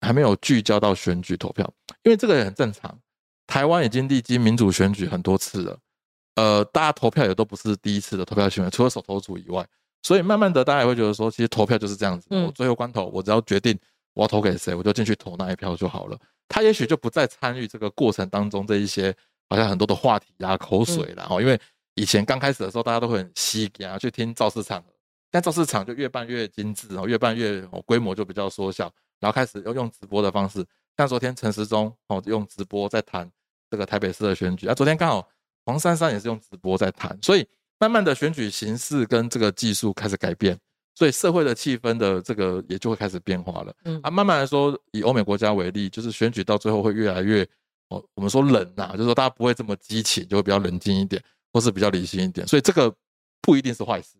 还没有聚焦到选举投票，因为这个也很正常。台湾已经历经民主选举很多次了，呃，大家投票也都不是第一次的投票行为，除了手投组以外，所以慢慢的大家也会觉得说，其实投票就是这样子，我最后关头我只要决定。我要投给谁，我就进去投那一票就好了。他也许就不再参与这个过程当中这一些好像很多的话题啊、口水啦。哦，因为以前刚开始的时候，大家都会很稀啊去听造势场，但造市场就越办越精致哦，越办越哦规模就比较缩小，然后开始要用直播的方式。像昨天陈时中哦用直播在谈这个台北市的选举啊，昨天刚好黄珊珊也是用直播在谈，所以慢慢的选举形式跟这个技术开始改变。所以社会的气氛的这个也就会开始变化了。嗯啊，慢慢来说，以欧美国家为例，就是选举到最后会越来越哦，我们说冷呐，就是说大家不会这么激情，就会比较冷静一点，或是比较理性一点。所以这个不一定是坏事。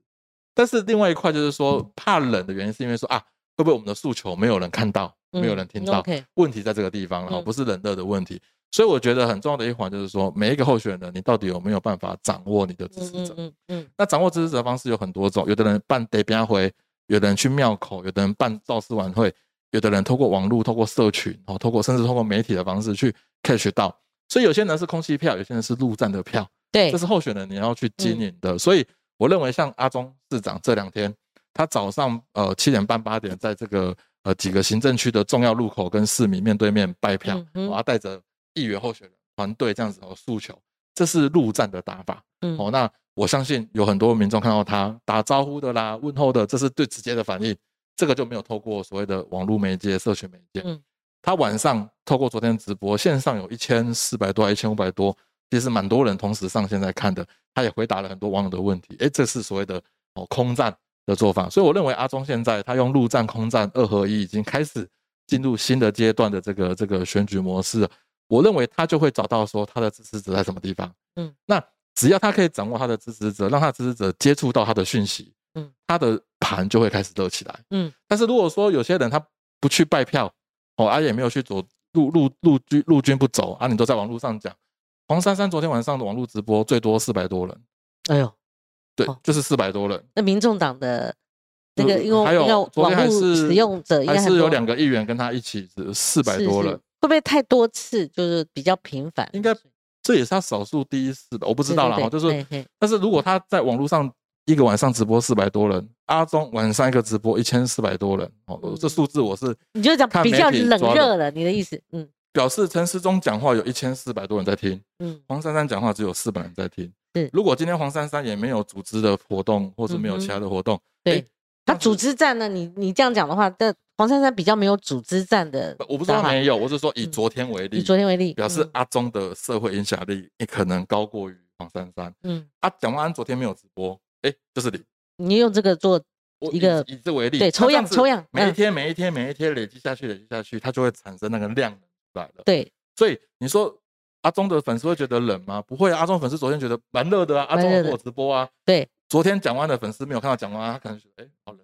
但是另外一块就是说，怕冷的原因是因为说啊，会不会我们的诉求没有人看到，没有人听到？问题在这个地方，然后不是冷热的问题。所以我觉得很重要的一环就是说，每一个候选人，你到底有没有办法掌握你的支持者？嗯嗯。那掌握支持者的方式有很多种，有的人办得边回，有的人去庙口，有的人办造势晚会，有的人透过网络、透过社群，哦，透过甚至透过媒体的方式去 catch 到。所以有些人是空气票，有些人是陆战的票。对，这是候选人你要去经营的。所以我认为，像阿中市长这两天，他早上呃七点半八点，在这个呃几个行政区的重要路口跟市民面对面拜票，我要带着。议员候选人团队这样子的诉求，这是陆战的打法。嗯，哦，那我相信有很多民众看到他打招呼的啦、问候的，这是最直接的反应。这个就没有透过所谓的网络媒介、社群媒介。嗯，他晚上透过昨天直播线上有一千四百多、一千五百多，其实蛮多人同时上线在看的。他也回答了很多网友的问题。哎，这是所谓的哦空战的做法。所以我认为阿中现在他用陆战、空战二合一，已经开始进入新的阶段的这个这个选举模式。我认为他就会找到说他的支持者在什么地方，嗯，那只要他可以掌握他的支持者，让他的支持者接触到他的讯息，嗯，他的盘就会开始热起来，嗯。但是如果说有些人他不去拜票，哦，啊也没有去走陆陆陆军陆军不走啊，你都在网络上讲，黄珊珊昨天晚上的网络直播最多四百多人，哎呦，对，就是四百多人。那民众党的那个因为还有昨天还是使用者还是有两个议员跟他一起是四百多人。会不会太多次，就是比较频繁？应该这也是他少数第一次吧，我不知道了哈。就是，但是如果他在网络上一个晚上直播四百多人，阿中晚上一个直播一千四百多人，哦，这数字我是你就讲比较冷热了，你的意思？嗯，表示陈时中讲话有一千四百多人在听，嗯，黄珊珊讲话只有四百人在听。对，如果今天黄珊珊也没有组织的活动，或者没有其他的活动，对。他组织战呢？你你这样讲的话，但黄珊珊比较没有组织战的。我不是说没有，我是说以昨天为例。以昨天为例，表示阿中的社会影响力也可能高过于黄珊珊。嗯，啊，蒋万安昨天没有直播，哎，就是你。你用这个做一个以这为例，对，抽样抽样，每一天每一天每一天累积下去，累积下去，它就会产生那个量出来了。对，所以你说阿中的粉丝会觉得冷吗？不会，阿中粉丝昨天觉得蛮热的啊，阿中我直播啊。对。昨天讲完的粉丝没有看到讲完，他可能觉得哎好冷。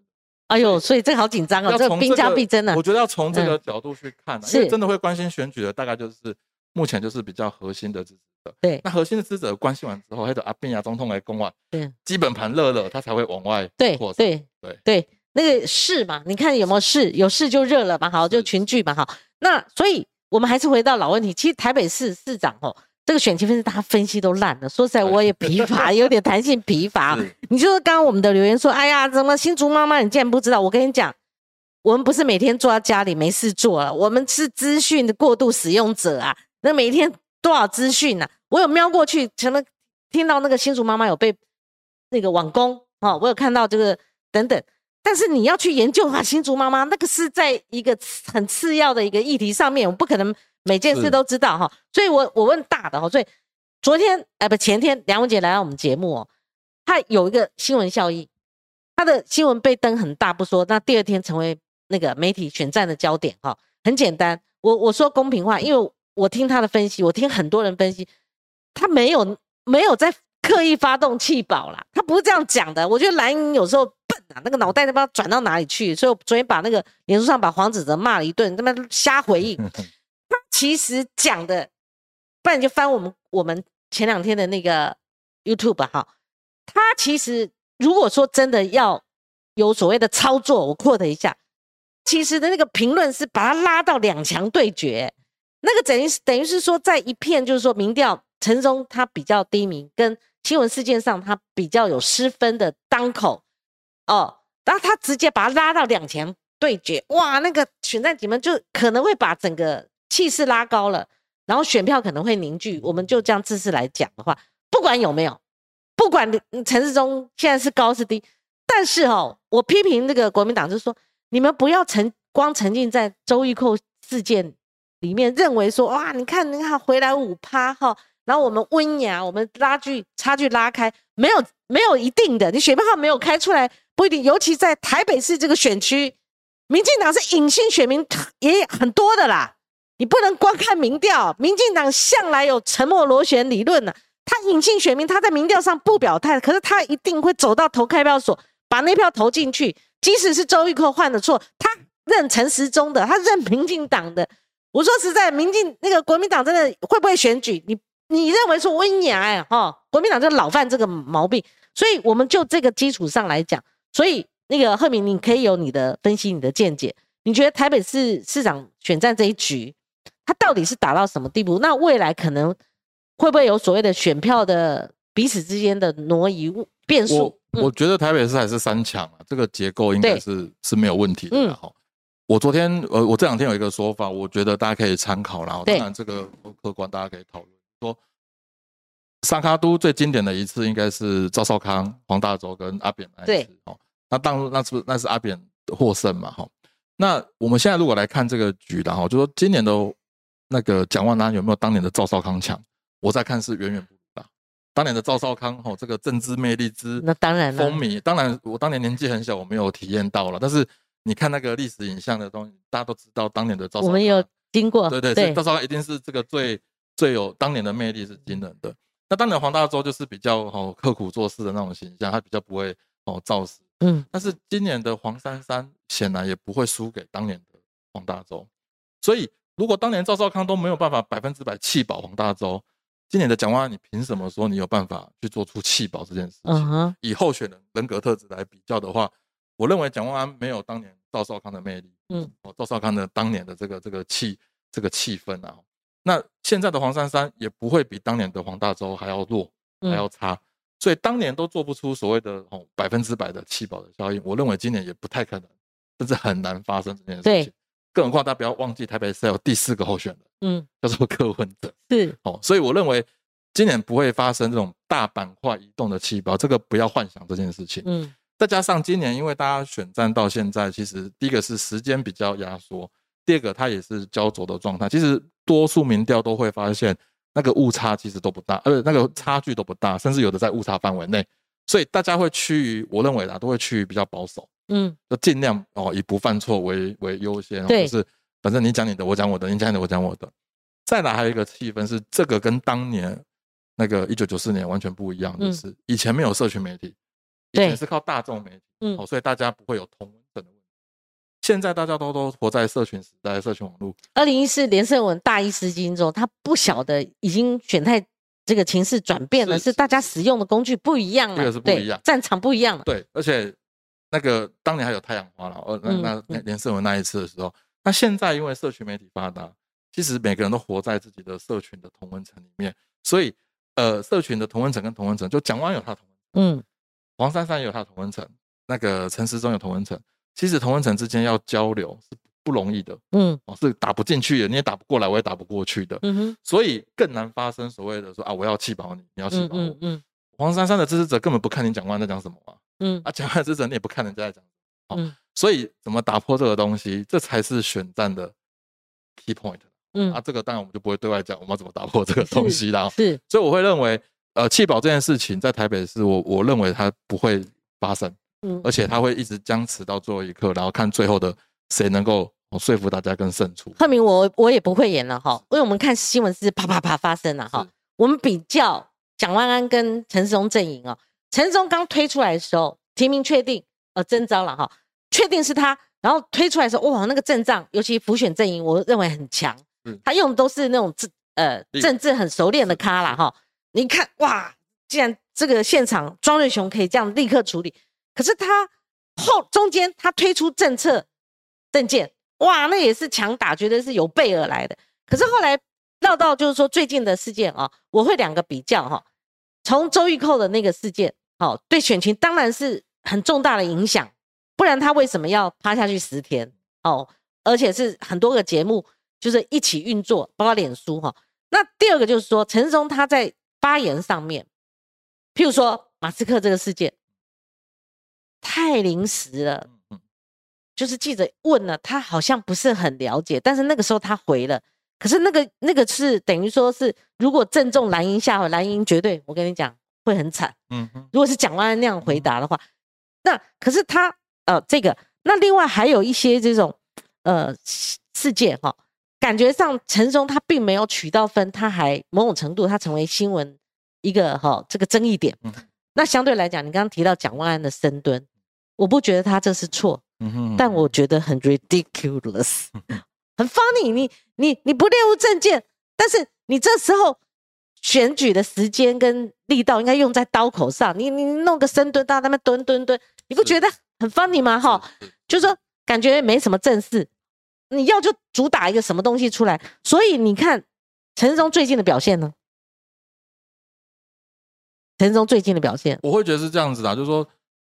哎呦，所以这个好紧张哦，这兵家必争呢。我觉得要从这个角度去看，因为真的会关心选举的，大概就是目前就是比较核心的支持者。对，那核心的支持者关心完之后，还得阿扁亚总统来攻完，对，基本盘热了，他才会往外对对对对，那个势嘛，你看有没有事？有事就热了嘛，好，就群聚嘛，好。那所以我们还是回到老问题，其实台北市市长哦。这个选情分析大家分析都烂了。说实在，我也疲乏，有点弹性疲乏。你就是刚刚我们的留言说，哎呀，怎么新竹妈妈你竟然不知道？我跟你讲，我们不是每天坐在家里没事做了，我们是资讯的过度使用者啊。那每天多少资讯呢？我有瞄过去，什么听到那个新竹妈妈有被那个网工哦，我有看到这个等等。但是你要去研究啊，新竹妈妈那个是在一个很次要的一个议题上面，我不可能每件事都知道哈。所以我我问大的哈，所以昨天哎不前天梁文杰来到我们节目哦，他有一个新闻效益，他的新闻被登很大不说，那第二天成为那个媒体选战的焦点哈。很简单，我我说公平话，因为我听他的分析，我听很多人分析，他没有没有在刻意发动气保啦，他不是这样讲的。我觉得蓝营有时候。那个脑袋都不知道转到哪里去，所以我昨天把那个脸书上把黄子哲骂了一顿，他妈瞎回应。他其实讲的，不然你就翻我们我们前两天的那个 YouTube 哈。他其实如果说真的要有所谓的操作，我 quote 一下，其实的那个评论是把他拉到两强对决，那个等于是等于是说在一片就是说民调陈松他比较低迷，跟新闻事件上他比较有失分的当口。哦，然后他直接把他拉到两强对决，哇，那个选战你们就可能会把整个气势拉高了，然后选票可能会凝聚。我们就这样自私来讲的话，不管有没有，不管陈世忠现在是高是低，但是哈，我批评那个国民党就是说，你们不要沉光沉浸在周玉蔻事件里面，认为说哇，你看你看回来五趴哈。然后我们温雅，我们拉距差距拉开，没有没有一定的，你选票号没有开出来不一定，尤其在台北市这个选区，民进党是隐性选民也很多的啦，你不能光看民调，民进党向来有沉默螺旋理论呢，他隐性选民他在民调上不表态，可是他一定会走到投开票所把那票投进去，即使是周玉蔻犯的错，他认陈时中的，他认民进党的，我说实在，民进那个国民党真的会不会选举你？你认为说温雅哎哈，国民党就老犯这个毛病，所以我们就这个基础上来讲，所以那个贺敏，你可以有你的分析，你的见解。你觉得台北市市长选战这一局，他到底是打到什么地步？那未来可能会不会有所谓的选票的彼此之间的挪移变数？我我觉得台北市还是三强啊，这个结构应该是是没有问题的哈。我昨天呃，我这两天有一个说法，我觉得大家可以参考，然后当然这个不客观，大家可以讨论。说沙卡都最经典的一次应该是赵少康、黄大洲跟阿扁那一次哦。那当那是那是阿扁获胜嘛？哈。那我们现在如果来看这个局的哈，就说今年的那个蒋万安有没有当年的赵少康强？我在看是远远不如的。当年的赵少康哈，这个政治魅力之那当然风靡。当然我当年年纪很小，我没有体验到了。但是你看那个历史影像的东西，大家都知道当年的赵少康。我们有经过。对对，赵少康一定是这个最。最有当年的魅力是惊人的。那当年黄大洲就是比较哦刻苦做事的那种形象，他比较不会哦造势。嗯，但是今年的黄珊珊显然也不会输给当年的黄大洲。所以如果当年赵少康都没有办法百分之百弃保黄大洲，今年的蒋万安你凭什么说你有办法去做出弃保这件事情？以候选人人格特质来比较的话，我认为蒋万安没有当年赵少康的魅力。嗯，哦赵少康的当年的这个这个气这个气氛啊。那现在的黄珊珊也不会比当年的黄大洲还要弱，还要差，所以当年都做不出所谓的哦百分之百的弃保的效应，我认为今年也不太可能，甚至很难发生这件事情。更何况大家不要忘记台北市有第四个候选人，嗯，叫做柯文哲，是哦，所以我认为今年不会发生这种大板块移动的弃保，这个不要幻想这件事情。嗯，再加上今年因为大家选战到现在，其实第一个是时间比较压缩。第二个，它也是焦灼的状态。其实多数民调都会发现，那个误差其实都不大，呃，那个差距都不大，甚至有的在误差范围内。所以大家会趋于，我认为啦，都会趋于比较保守，嗯，就尽量哦以不犯错为为优先，就是反正你讲你的，我讲我的，你讲你的，我讲我的。再来还有一个气氛是，这个跟当年那个一九九四年完全不一样，就是以前没有社群媒体，以前是靠大众媒体，嗯，哦，所以大家不会有同温层的。现在大家都都活在社群时代，社群网络。二零一四连胜文大意失荆州，他不晓得已经选太这个情势转变了，是大家使用的工具不一样了，这个是不一样，战场不一样了。对，而且那个当年还有太阳花了，哦，那那连胜文那一次的时候，那现在因为社群媒体发达，其实每个人都活在自己的社群的同温层里面，所以呃，社群的同温层跟同温层，就蒋万有他同温层，嗯，黄珊珊也有他的同温层，那个陈时中有同温层，其实同温层之间要交流是不容易的，嗯，哦，是打不进去的，你也打不过来，我也打不过去的，嗯哼，所以更难发生所谓的说啊，我要气饱你，你要气饱我，嗯，黄珊珊的支持者根本不看你讲话在讲什么啊，嗯，啊，讲话支持者你也不看人家在讲，嗯，所以怎么打破这个东西，这才是选战的 key point。嗯。啊，这个当然我们就不会对外讲我们要怎么打破这个东西啦。是，所以我会认为，呃，弃保这件事情在台北市，我我认为它不会发生，嗯，而且他会一直僵持到最后一刻，然后看最后的谁能够说服大家跟胜出。贺明，我我也不会演了哈，因为我们看新闻是啪啪啪发生了哈。我们比较蒋万安跟陈世忠阵营哦，陈世忠刚推出来的时候，提名确定呃征召了哈，确定是他，然后推出来的时候，哇，那个阵仗，尤其浮选阵营，我认为很强。他用的都是那种政呃政治很熟练的咖啦哈，你看哇，既然这个现场庄瑞雄可以这样立刻处理，可是他后中间他推出政策政见，哇，那也是强打，觉得是有备而来的。可是后来绕到就是说最近的事件啊，我会两个比较哈，从周玉蔻的那个事件，好对选情当然是很重大的影响，不然他为什么要趴下去十天哦，而且是很多个节目。就是一起运作，包括脸书哈。那第二个就是说，陈世忠他在发言上面，譬如说马斯克这个事件太临时了，就是记者问了，他好像不是很了解，但是那个时候他回了。可是那个那个是等于说是，如果正中蓝营下，蓝营绝对我跟你讲会很惨。嗯哼，如果是蒋万安那样回答的话，那可是他呃这个，那另外还有一些这种呃事件哈。感觉上，陈松他并没有取到分，他还某种程度他成为新闻一个哈这个争议点。那相对来讲，你刚刚提到蒋万安的深蹲，我不觉得他这是错，但我觉得很 ridiculous，很 funny。你你你不列入证件，但是你这时候选举的时间跟力道应该用在刀口上，你你弄个深蹲到那边蹲蹲蹲，你不觉得很 funny 吗？哈，就是说感觉没什么正事。你要就主打一个什么东西出来，所以你看陈世忠最近的表现呢？陈世忠最近的表现，我会觉得是这样子的，就是说，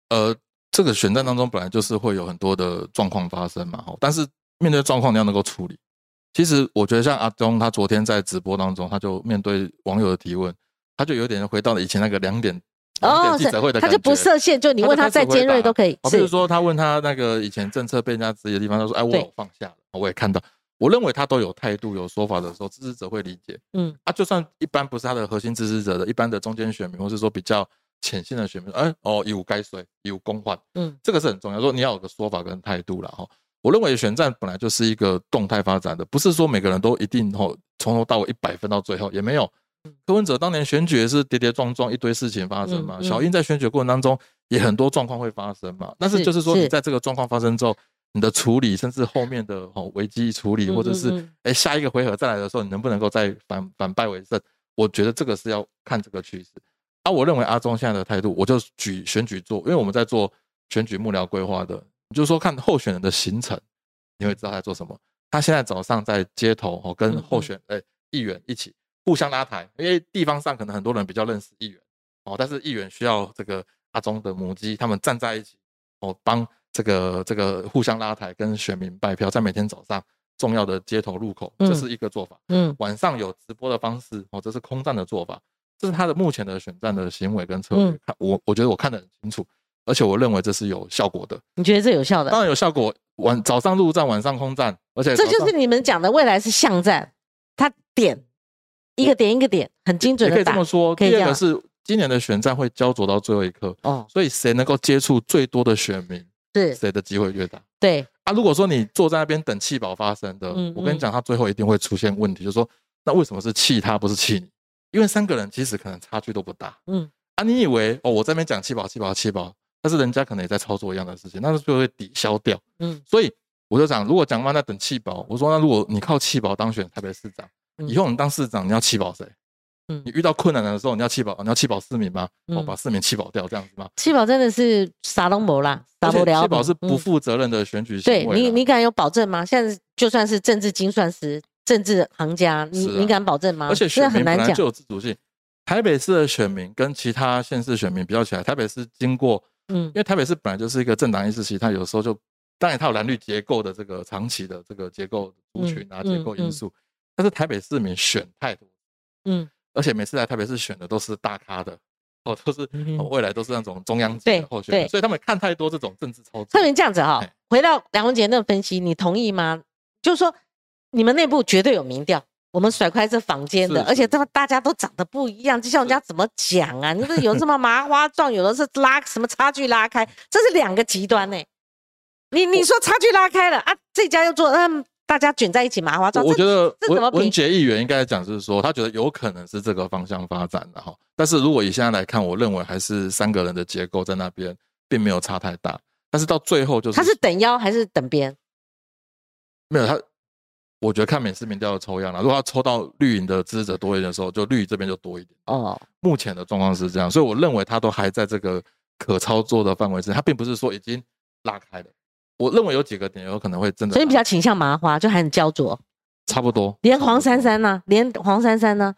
呃，这个选战当中本来就是会有很多的状况发生嘛，哈，但是面对状况你要能够处理。其实我觉得像阿东他昨天在直播当中，他就面对网友的提问，他就有点回到了以前那个两点。哦，记者会的他就不设限，就你问他再尖锐都可以。比如说他问他那个以前政策被人家质疑的地方，他说：“哎，我有放下了。”我也看到，我认为他都有态度、有说法的时候，支持者会理解。嗯，啊，就算一般不是他的核心支持者的，一般的中间选民，或是说比较浅信的选民，哎，哦，有该水，有公换，嗯，这个是很重要。说你要有个说法跟态度了哈。我认为选战本来就是一个动态发展的，不是说每个人都一定吼从头到尾一百分到最后，也没有。柯文哲当年选举也是跌跌撞撞，一堆事情发生嘛。小英在选举过程当中也很多状况会发生嘛。但是就是说，你在这个状况发生之后，你的处理，甚至后面的哦危机处理，或者是哎下一个回合再来的时候，你能不能够再反反败为胜？我觉得这个是要看这个趋势。啊，我认为阿中现在的态度，我就举选举做，因为我们在做选举幕僚规划的，就是说看候选人的行程，你会知道他在做什么。他现在早上在街头哦，跟候选哎议员一起。互相拉台，因为地方上可能很多人比较认识议员哦，但是议员需要这个阿中的母鸡，他们站在一起哦，帮这个这个互相拉台，跟选民拜票，在每天早上重要的街头路口，这是一个做法。嗯，晚上有直播的方式哦，这是空战的做法，这是他的目前的选战的行为跟策略。看我，我觉得我看得很清楚，而且我认为这是有效果的。你觉得这有效的？当然有效果。晚早上陆战，晚上空战，而且这就是你们讲的未来是巷战，他点。一个点一个点，很精准。可以这么说。第二个是今年的选战会焦灼到最后一刻哦，所以谁能够接触最多的选民，是谁的机会越大。对啊，如果说你坐在那边等气保发生的，我跟你讲，他最后一定会出现问题，就是说，那为什么是气他不是气你？因为三个人其实可能差距都不大。嗯啊，你以为哦，我这边讲七宝七宝七宝，但是人家可能也在操作一样的事情，那就会抵消掉。嗯，所以我就讲，如果蒋万在等七保，我说那如果你靠七保当选台北市长。以后你当市长，你要七保谁？嗯，你遇到困难的时候，你要七保，你要七保市民吗？哦，把市民七保掉，这样子吗？气保真的是啥都没啦，啥不了。七保是不负责任的选举行为。对你，你敢有保证吗？现在就算是政治精算师，政治行家，你你敢保证吗？而且选民本来就有自主性。台北市的选民跟其他县市选民比较起来，台北市经过，嗯，因为台北市本来就是一个政党意识其它有时候就当然它有蓝绿结构的这个长期的这个结构族群啊结构因素，但是台北市民选太多，嗯，而且每次来台北市选的都是大咖的。哦，都是未来都是那种中央级的候选人，所以他们看太多这种政治操作。特别这样子哈，回到梁文杰那个分析，你同意吗？就是说，你们内部绝对有民调，我们甩开这房间的，而且他们大家都长得不一样，就像人家怎么讲啊？你说有什么麻花状，有的是拉什么差距拉开，这是两个极端呢。你你说差距拉开了啊，这家又做嗯。大家卷在一起麻花状，我觉得文文杰议员应该讲是说，他觉得有可能是这个方向发展的哈。但是如果以现在来看，我认为还是三个人的结构在那边并没有差太大。但是到最后就是他是等腰还是等边？没有他，我觉得看每次民调的抽样了。如果他抽到绿营的支持者多一点的时候，就绿这边就多一点哦。目前的状况是这样，所以我认为他都还在这个可操作的范围之内，他并不是说已经拉开了。我认为有几个点有可能会真的，所以比较倾向麻花，就还很焦灼，差不多。连黄珊珊呢？连黄珊珊呢？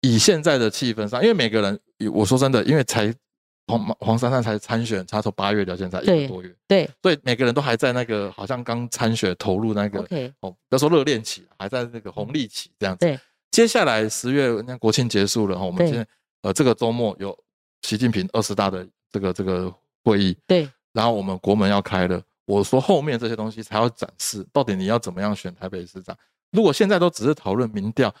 以现在的气氛上，因为每个人，我说真的，因为才黄黄珊珊才参选，她从八月到现在一个多月，对，所以每个人都还在那个好像刚参选投入那个哦，不要说热恋期，还在那个红利期这样子。对，接下来十月那国庆结束了，我们现在呃这个周末有习近平二十大的这个这个会议，对，然后我们国门要开了。我说后面这些东西才要展示，到底你要怎么样选台北市长？如果现在都只是讨论民调，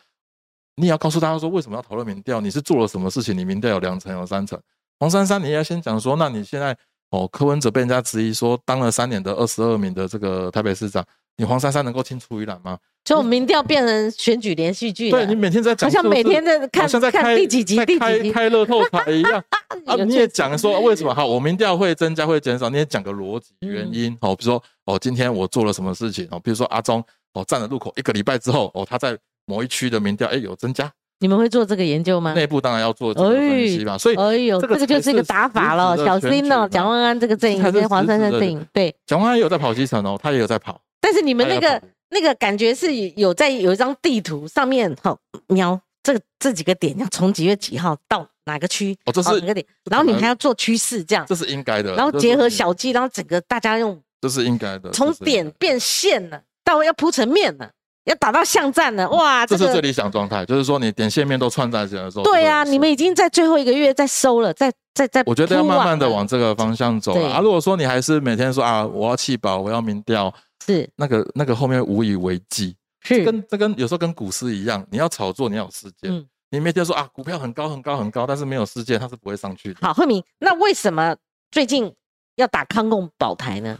你也要告诉大家说为什么要讨论民调？你是做了什么事情？你民调有两层有三层。黄珊珊，你要先讲说，那你现在哦，柯文哲被人家质疑说当了三年的二十二名的这个台北市长，你黄珊珊能够清出一览吗？就民调变成选举连续剧，对你每天在讲，好像每天在看，像在看第几集、第几集开乐透牌一样 啊！你也讲说为什么好，我民调会增加会减少，你也讲个逻辑原因哦，比如说哦，今天我做了什么事情哦，比如说阿忠哦站了路口一个礼拜之后哦，他在某一区的民调哎有增加，你们会做这个研究吗？内部当然要做这个分析嘛，所以哎呦，这个就是一个打法了，小心哦，蒋万安这个阵营跟黄珊珊阵营，对，蒋万安有在跑基层哦，他也有在跑，但是你们那个。那个感觉是有在有一张地图上面，哈，瞄这这几个点，要从几月几号到哪个区，哦，这是哪个点，然后你还要做趋势，这样，这是应该的。然后结合小计，然后整个大家用，这是应该的。从点变线了，到要铺成面了，要打到巷战了，哇，这是最理想状态，就是说你点线面都串在一起的时候。对啊，你们已经在最后一个月在收了，在在在。我觉得要慢慢的往这个方向走啊。如果说你还是每天说啊，我要气保，我要民调。是那个那个后面无以为继，是跟这跟有时候跟股市一样，你要炒作，你要有事件。嗯，你每天说啊，股票很高很高很高，但是没有事件，它是不会上去的。好，慧明，那为什么最近要打康共保台呢？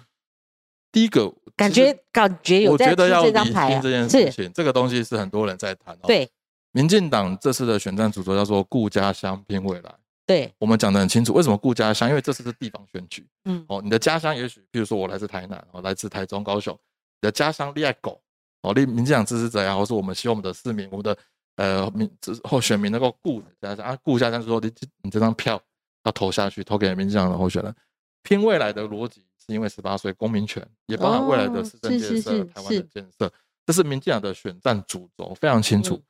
第一个感觉感觉有觉得要这张牌这件事情，这个东西是很多人在谈。对，民进党这次的选战主轴叫做顾家乡拼未来。对，我们讲的很清楚，为什么顾家乡？因为这次是地方选举。嗯，哦，你的家乡也许，比如说我来自台南，哦，来自台中、高雄。你的家乡厉害狗哦，立民进党支持者呀，或是我们希望我们的市民，我们的呃民之后选民能够顾家乡啊，顾家乡，说你你这张票要投下去，投给民进党的候选人，拼未来的逻辑是因为十八岁公民权，也包含未来的市政建设、台湾的建设，这是民进党的选战主轴，非常清楚。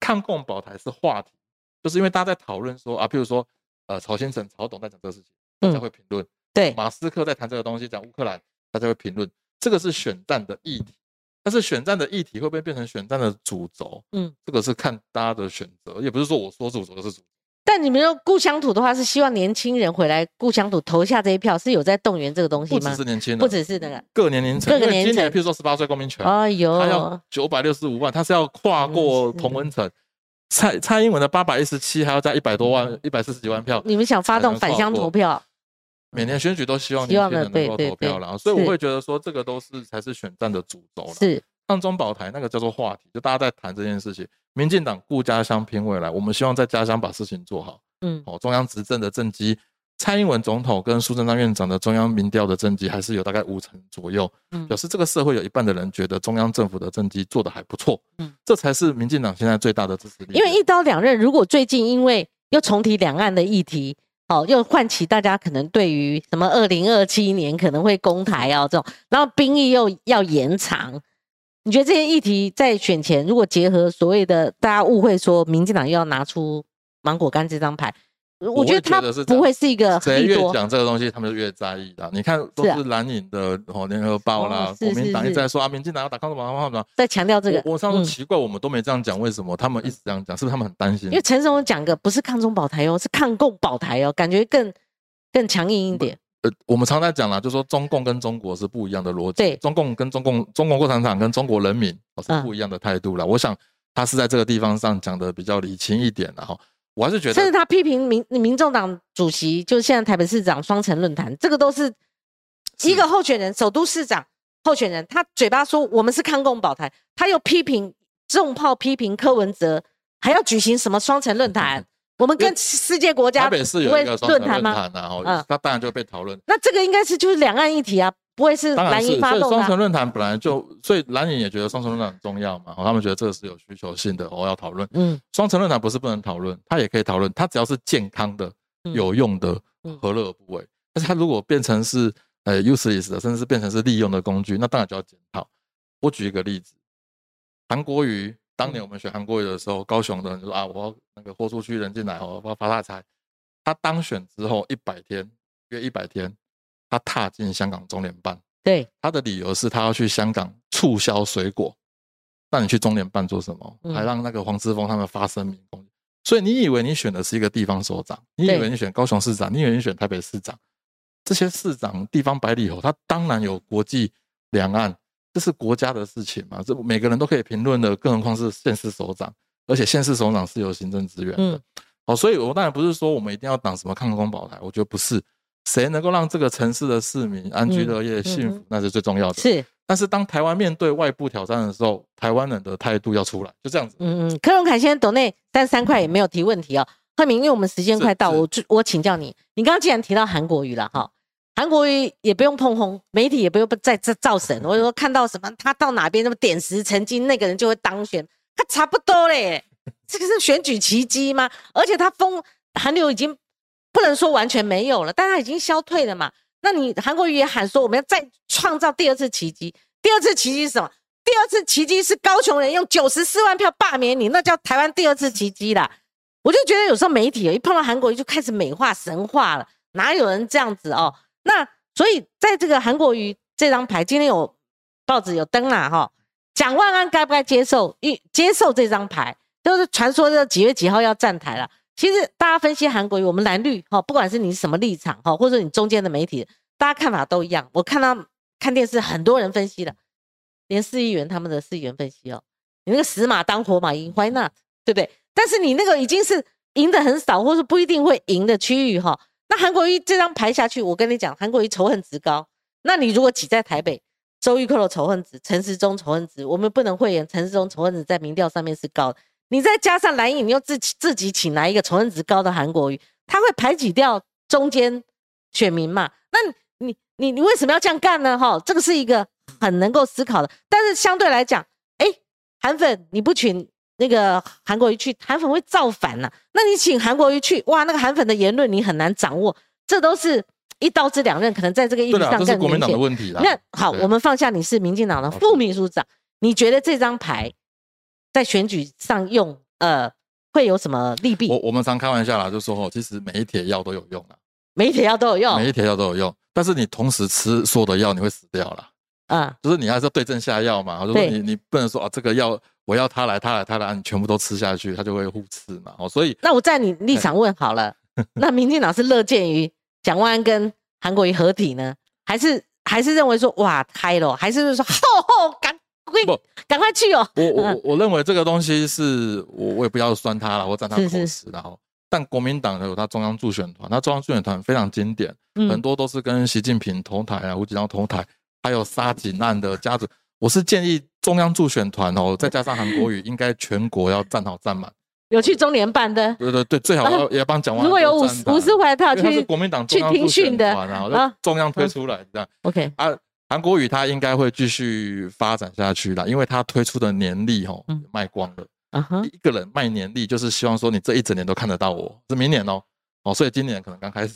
抗共保台是话题，就是因为大家在讨论说啊，譬如说呃曹先生、曹董在讲这个事情，大家会评论；对马斯克在谈这个东西，讲乌克兰，大家会评论。这个是选战的议题，但是选战的议题会不会变成选战的主轴？嗯，这个是看大家的选择，也不是说我说主轴就是主。但你们用故乡土的话，是希望年轻人回来故乡土投下这一票，是有在动员这个东西吗？不只是年轻人，不只是那个各年龄层，各个年龄层，譬如说十八岁公民权，哎呦，他要九百六十五万，他是要跨过同温层。蔡蔡英文的八百一十七，还要加一百多万，一百四十几万票。你们想发动返乡投票？每年选举都希望年轻人能够投票然后所以我会觉得说这个都是才是选战的主轴了。是抗中保台那个叫做话题，就大家在谈这件事情。民进党顾家乡拼未来，我们希望在家乡把事情做好。嗯，哦，中央执政的政绩，蔡英文总统跟苏贞昌院长的中央民调的政绩还是有大概五成左右，嗯，表示这个社会有一半的人觉得中央政府的政绩做得还不错。嗯，这才是民进党现在最大的支持力。因为一刀两刃，如果最近因为又重提两岸的议题。好，又唤起大家可能对于什么二零二七年可能会攻台啊这种，然后兵役又要延长，你觉得这些议题在选前，如果结合所谓的大家误会说民进党又要拿出芒果干这张牌？我觉得他不会是一个谁越讲这个东西，他们就越在意的。你看，都是蓝营的哦，联合报啦，国民党一直在说啊，民进党要打抗中保台，什在强调这个。我上次奇怪，我们都没这样讲，为什么他们一直这样讲？是不是他们很担心？因为陈松讲个不是抗中保台哦，是抗共保台哦，感觉更更强硬一点。呃，我们常在讲啦，就说中共跟中国是不一样的逻辑。对，中共跟中共，中国共产党跟中国人民是不一样的态度了。我想他是在这个地方上讲的比较理清一点，然后。我还是觉得，甚至他批评民民众党主席，就是现在台北市长双城论坛，这个都是一个候选人，首都市长候选人，他嘴巴说我们是抗共保台，他又批评重炮批评柯文哲，还要举行什么双城论坛？我们跟世界国家台北市有一个论坛吗？然后，嗯，他当然就被讨论。那这个应该是就是两岸议题啊。不会是蓝营发动的。双城论坛本来就，所以蓝营也觉得双城论坛很重要嘛，他们觉得这个是有需求性的，我要讨论。嗯，双城论坛不是不能讨论，它也可以讨论，它只要是健康的、有用的，何乐而不为？但是它如果变成是呃 useless 的，甚至是变成是利用的工具，那当然就要检讨。我举一个例子，韩国瑜当年我们选韩国瑜的时候，高雄的人说啊，我要那个豁出去人进来，我要发大财。他当选之后一百天，约一百天。他踏进香港中联办，对他的理由是他要去香港促销水果。那你去中联办做什么？还让那个黄之锋他们发声明。所以你以为你选的是一个地方首长？你以为你选高雄市长？你以为你选台北市长？这些市长地方百里侯，他当然有国际两岸，这是国家的事情嘛？这每个人都可以评论的，更何况是县市首长，而且县市首长是有行政资源的。好，所以我当然不是说我们一定要挡什么抗中保台，我觉得不是。谁能够让这个城市的市民安居乐业、幸福，那是最重要的。是，但是当台湾面对外部挑战的时候，台湾人的态度要出来，就这样子。嗯嗯，柯荣凯先生抖内三十三块也没有提问题哦。贺明，因为我们时间快到，我我请教你，你刚刚既然提到韩国语了哈，韩国瑜也不用碰红，媒体也不用再再造神。我说看到什么，他到哪边那么点石成金，那个人就会当选，他差不多嘞。这个是选举奇迹吗？而且他封韩流已经。不能说完全没有了，但他已经消退了嘛？那你韩国瑜也喊说我们要再创造第二次奇迹，第二次奇迹是什么？第二次奇迹是高雄人用九十四万票罢免你，那叫台湾第二次奇迹啦。我就觉得有时候媒体一碰到韩国瑜就开始美化神话了，哪有人这样子哦？那所以在这个韩国瑜这张牌，今天有报纸有登了哈，蒋万安该不该接受一接受这张牌？就是传说的几月几号要站台了。其实大家分析韩国瑜，我们蓝绿哈，不管是你什么立场哈，或者你中间的媒体，大家看法都一样。我看到看电视，很多人分析的，连市议员他们的市议员分析哦，你那个死马当活马医，Why not？对不对？但是你那个已经是赢的很少，或是不一定会赢的区域哈，那韩国瑜这张牌下去，我跟你讲，韩国瑜仇恨值高。那你如果挤在台北，周玉蔻的仇恨值，陈时中仇恨值，我们不能讳言陈时中仇恨值在民调上面是高的。你再加上蓝营，你又自己自己请来一个仇恨值高的韩国瑜，他会排挤掉中间选民嘛？那你你你为什么要这样干呢？哈，这个是一个很能够思考的。但是相对来讲，哎，韩粉你不请那个韩国瑜去，韩粉会造反呐。那你请韩国瑜去，哇，那个韩粉的言论你很难掌握。这都是一刀之两刃，可能在这个议题上更明显。是国民党的问题那好，我们放下你是民进党的副秘书长，你觉得这张牌？在选举上用，呃，会有什么利弊？我我们常开玩笑啦，就说哦，其实每一帖药都有用啊，每一帖药都有用，每一帖药都有用。但是你同时吃所有的药，你会死掉了。啊，就是你还是要对症下药嘛。就是你你不能说啊，这个药我要他来，他来，他来，你全部都吃下去，他就会互吃嘛。哦，所以那我在你立场问好了，那民进党是乐见于蒋万安跟韩国瑜合体呢，还是还是认为说哇开了，还是说吼吼赶？不，赶快去哦！我我我认为这个东西是我我也不要酸他了，我赞他口实，然后但国民党有他中央助选团，他中央助选团非常经典，很多都是跟习近平同台啊，胡锦涛同台，还有杀警案的家族。我是建议中央助选团哦，再加上韩国瑜，应该全国要站好站满。有去中联办的？对对对，最好要 也帮讲完。如果有五十五十回，他去国民党去听训的，然后中央推出来这样。OK 啊。韩国瑜他应该会继续发展下去啦，因为他推出的年历吼卖光了，一个人卖年历就是希望说你这一整年都看得到我，是明年哦，哦，所以今年可能刚开始。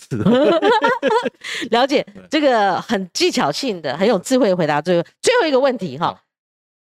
了解 这个很技巧性的、很有智慧回答。最后最后一个问题哈，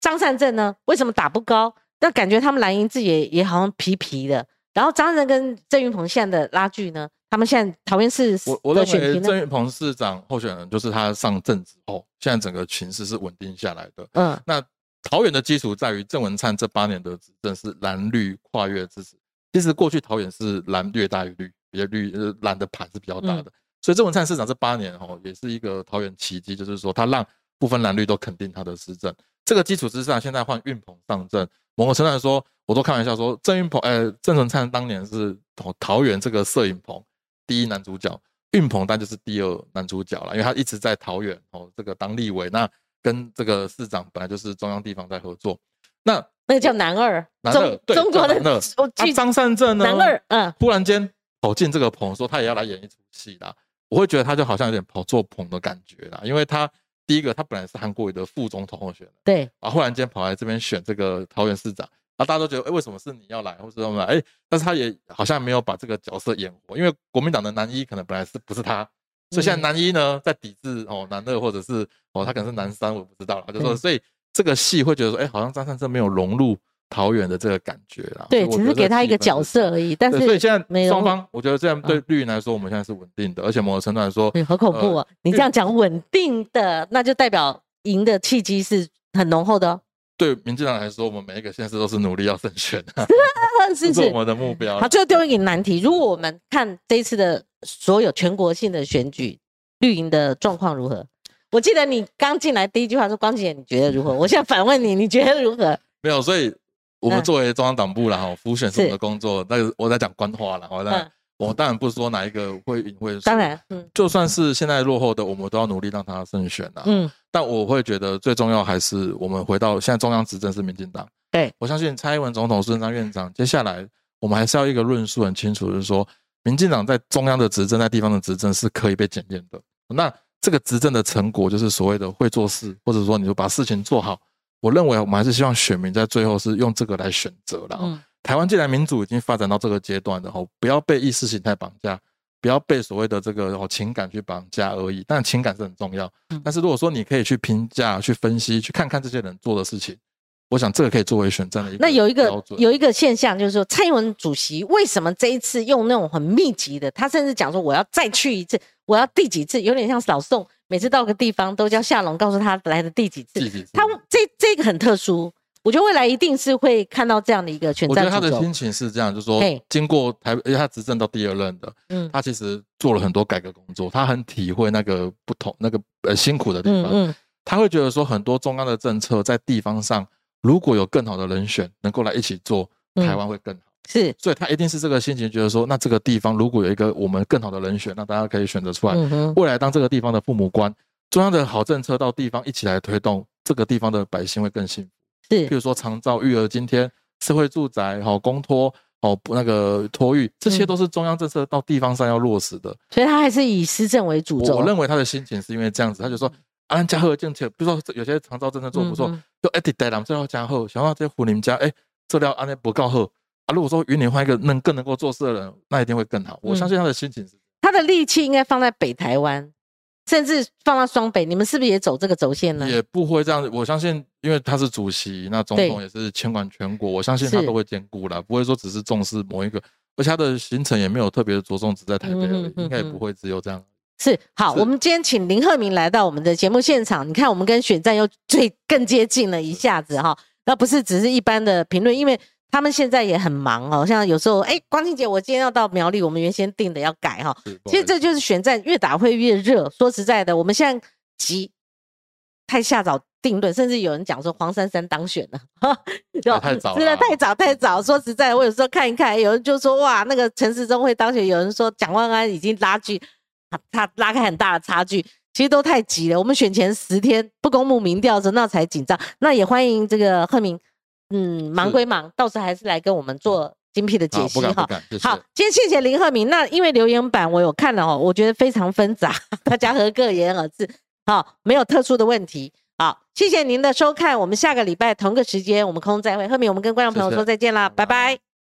张善政呢，为什么打不高？那感觉他们蓝营自己也也好像皮皮的。然后张善政跟郑云鹏现在的拉锯呢，他们现在桃园市我我认为郑云鹏市长候选人就是他上阵之后，现在整个情势是稳定下来的。嗯，那桃园的基础在于郑文灿这八年的执政是蓝绿跨越支持。其实过去桃园是蓝略大于绿，比较绿呃蓝的盘是比较大的。所以郑文灿市长这八年哦，也是一个桃园奇迹，就是说他让部分蓝绿都肯定他的施政。这个基础之上，现在换运鹏上阵。某个程度来说，我都开玩笑说，郑运鹏，呃，郑文灿当年是桃桃园这个摄影棚第一男主角，运鹏当然就是第二男主角了，因为他一直在桃园哦，这个当立委，那跟这个市长本来就是中央地方在合作。那那个叫男二，男二，中国的张善政呢？男二，嗯，忽然间跑进这个棚，说他也要来演一出戏啦。我会觉得他就好像有点跑错棚的感觉啦，因为他。第一个，他本来是韩国瑜的副总统候选人，对，啊，忽然间跑来这边选这个桃园市长，啊，大家都觉得，哎，为什么是你要来，或者什么？哎，但是他也好像没有把这个角色演活，因为国民党的男一可能本来是不是他，所以现在男一呢在抵制哦男二，或者是哦他可能是男三，我不知道了，就说，所以这个戏会觉得说，哎，好像张善政没有融入。桃园的这个感觉啦，对，只是给他一个角色而已。但是所以现在双方，我觉得这样对绿营来说，我们现在是稳定的，而且某个程度来说，好恐怖啊！你这样讲稳定的，那就代表赢的契机是很浓厚的哦。对民进党来说，我们每一个县市都是努力要胜选，是是我们的目标。好，最后丢一个难题：如果我们看这一次的所有全国性的选举，绿营的状况如何？我记得你刚进来第一句话说：“光姐，你觉得如何？”我现在反问你，你觉得如何？没有，所以。我们作为中央党部然后辅选是我们的工作，那我在讲官话了，好的，我当然不是说哪一个会赢会输，当然，嗯，就算是现在落后的，我们都要努力让他胜选啊，嗯，但我会觉得最重要还是我们回到现在中央执政是民进党，对。我相信蔡英文总统、孙中院长，接下来我们还是要一个论述很清楚，就是说民进党在中央的执政，在地方的执政是可以被检验的，那这个执政的成果就是所谓的会做事，或者说你就把事情做好。我认为我们还是希望选民在最后是用这个来选择了。台湾既然民主已经发展到这个阶段的话，不要被意识形态绑架，不要被所谓的这个情感去绑架而已。但情感是很重要。但是如果说你可以去评价、去分析、去看看这些人做的事情，我想这个可以作为选战的一个那有一个有一个现象就是说，蔡英文主席为什么这一次用那种很密集的？他甚至讲说我要再去一次，我要第几次？有点像老宋。每次到个地方都叫夏龙告诉他来的第几次，他这这个很特殊，我觉得未来一定是会看到这样的一个全战。我觉得他的心情是这样，就是说经过台，因为他执政到第二任的，嗯，他其实做了很多改革工作，他很体会那个不同那个呃辛苦的地方，嗯，他会觉得说很多中央的政策在地方上如果有更好的人选能够来一起做，台湾会更好。是，所以他一定是这个心情，觉得说，那这个地方如果有一个我们更好的人选，那大家可以选择出来，未来当这个地方的父母官，中央的好政策到地方一起来推动，这个地方的百姓会更幸福。是，譬如说长照、育儿津贴、社会住宅、好公托、好那个托育，这些都是中央政策到地方上要落实的。所以他还是以施政为主。我认为他的心情是因为这样子，他就说，啊，加贺政策，比如说有些长照政策做不错，就哎，得带咱们最后加贺，想要在湖林家，哎，这料安尼不够好。啊，如果说云林换一个能更能够做事的人，那一定会更好。我相信他的心情是，他的力气应该放在北台湾，甚至放到双北。你们是不是也走这个轴线呢？也不会这样子。我相信，因为他是主席，那总统也是牵管全国，我相信他都会兼顾啦，不会说只是重视某一个。而且他的行程也没有特别着重只在台北，应该也不会只有这样。是好，我们今天请林鹤明来到我们的节目现场。你看，我们跟选战又最更接近了一下子哈。那不是只是一般的评论，因为。他们现在也很忙哦，像有时候，哎，光庆姐，我今天要到苗栗，我们原先定的要改哈。其实这就是选战越打会越热。说实在的，我们现在急，太下早定论，甚至有人讲说黄珊珊当选了，太早，真的太早太早。说实在，我有时候看一看，有人就说哇，那个陈时中会当选，有人说蒋万安已经拉距，他拉开很大的差距，其实都太急了。我们选前十天不公布民调的时候，那才紧张。那也欢迎这个贺明。嗯，忙归忙，到时候还是来跟我们做精辟的解析哈。好，今天谢谢林鹤明。那因为留言板我有看了哦，我觉得非常纷杂，大家和各言而至。好，没有特殊的问题。好，谢谢您的收看，我们下个礼拜同个时间我们空中再会。鹤明，我们跟观众朋友说再见啦，拜拜。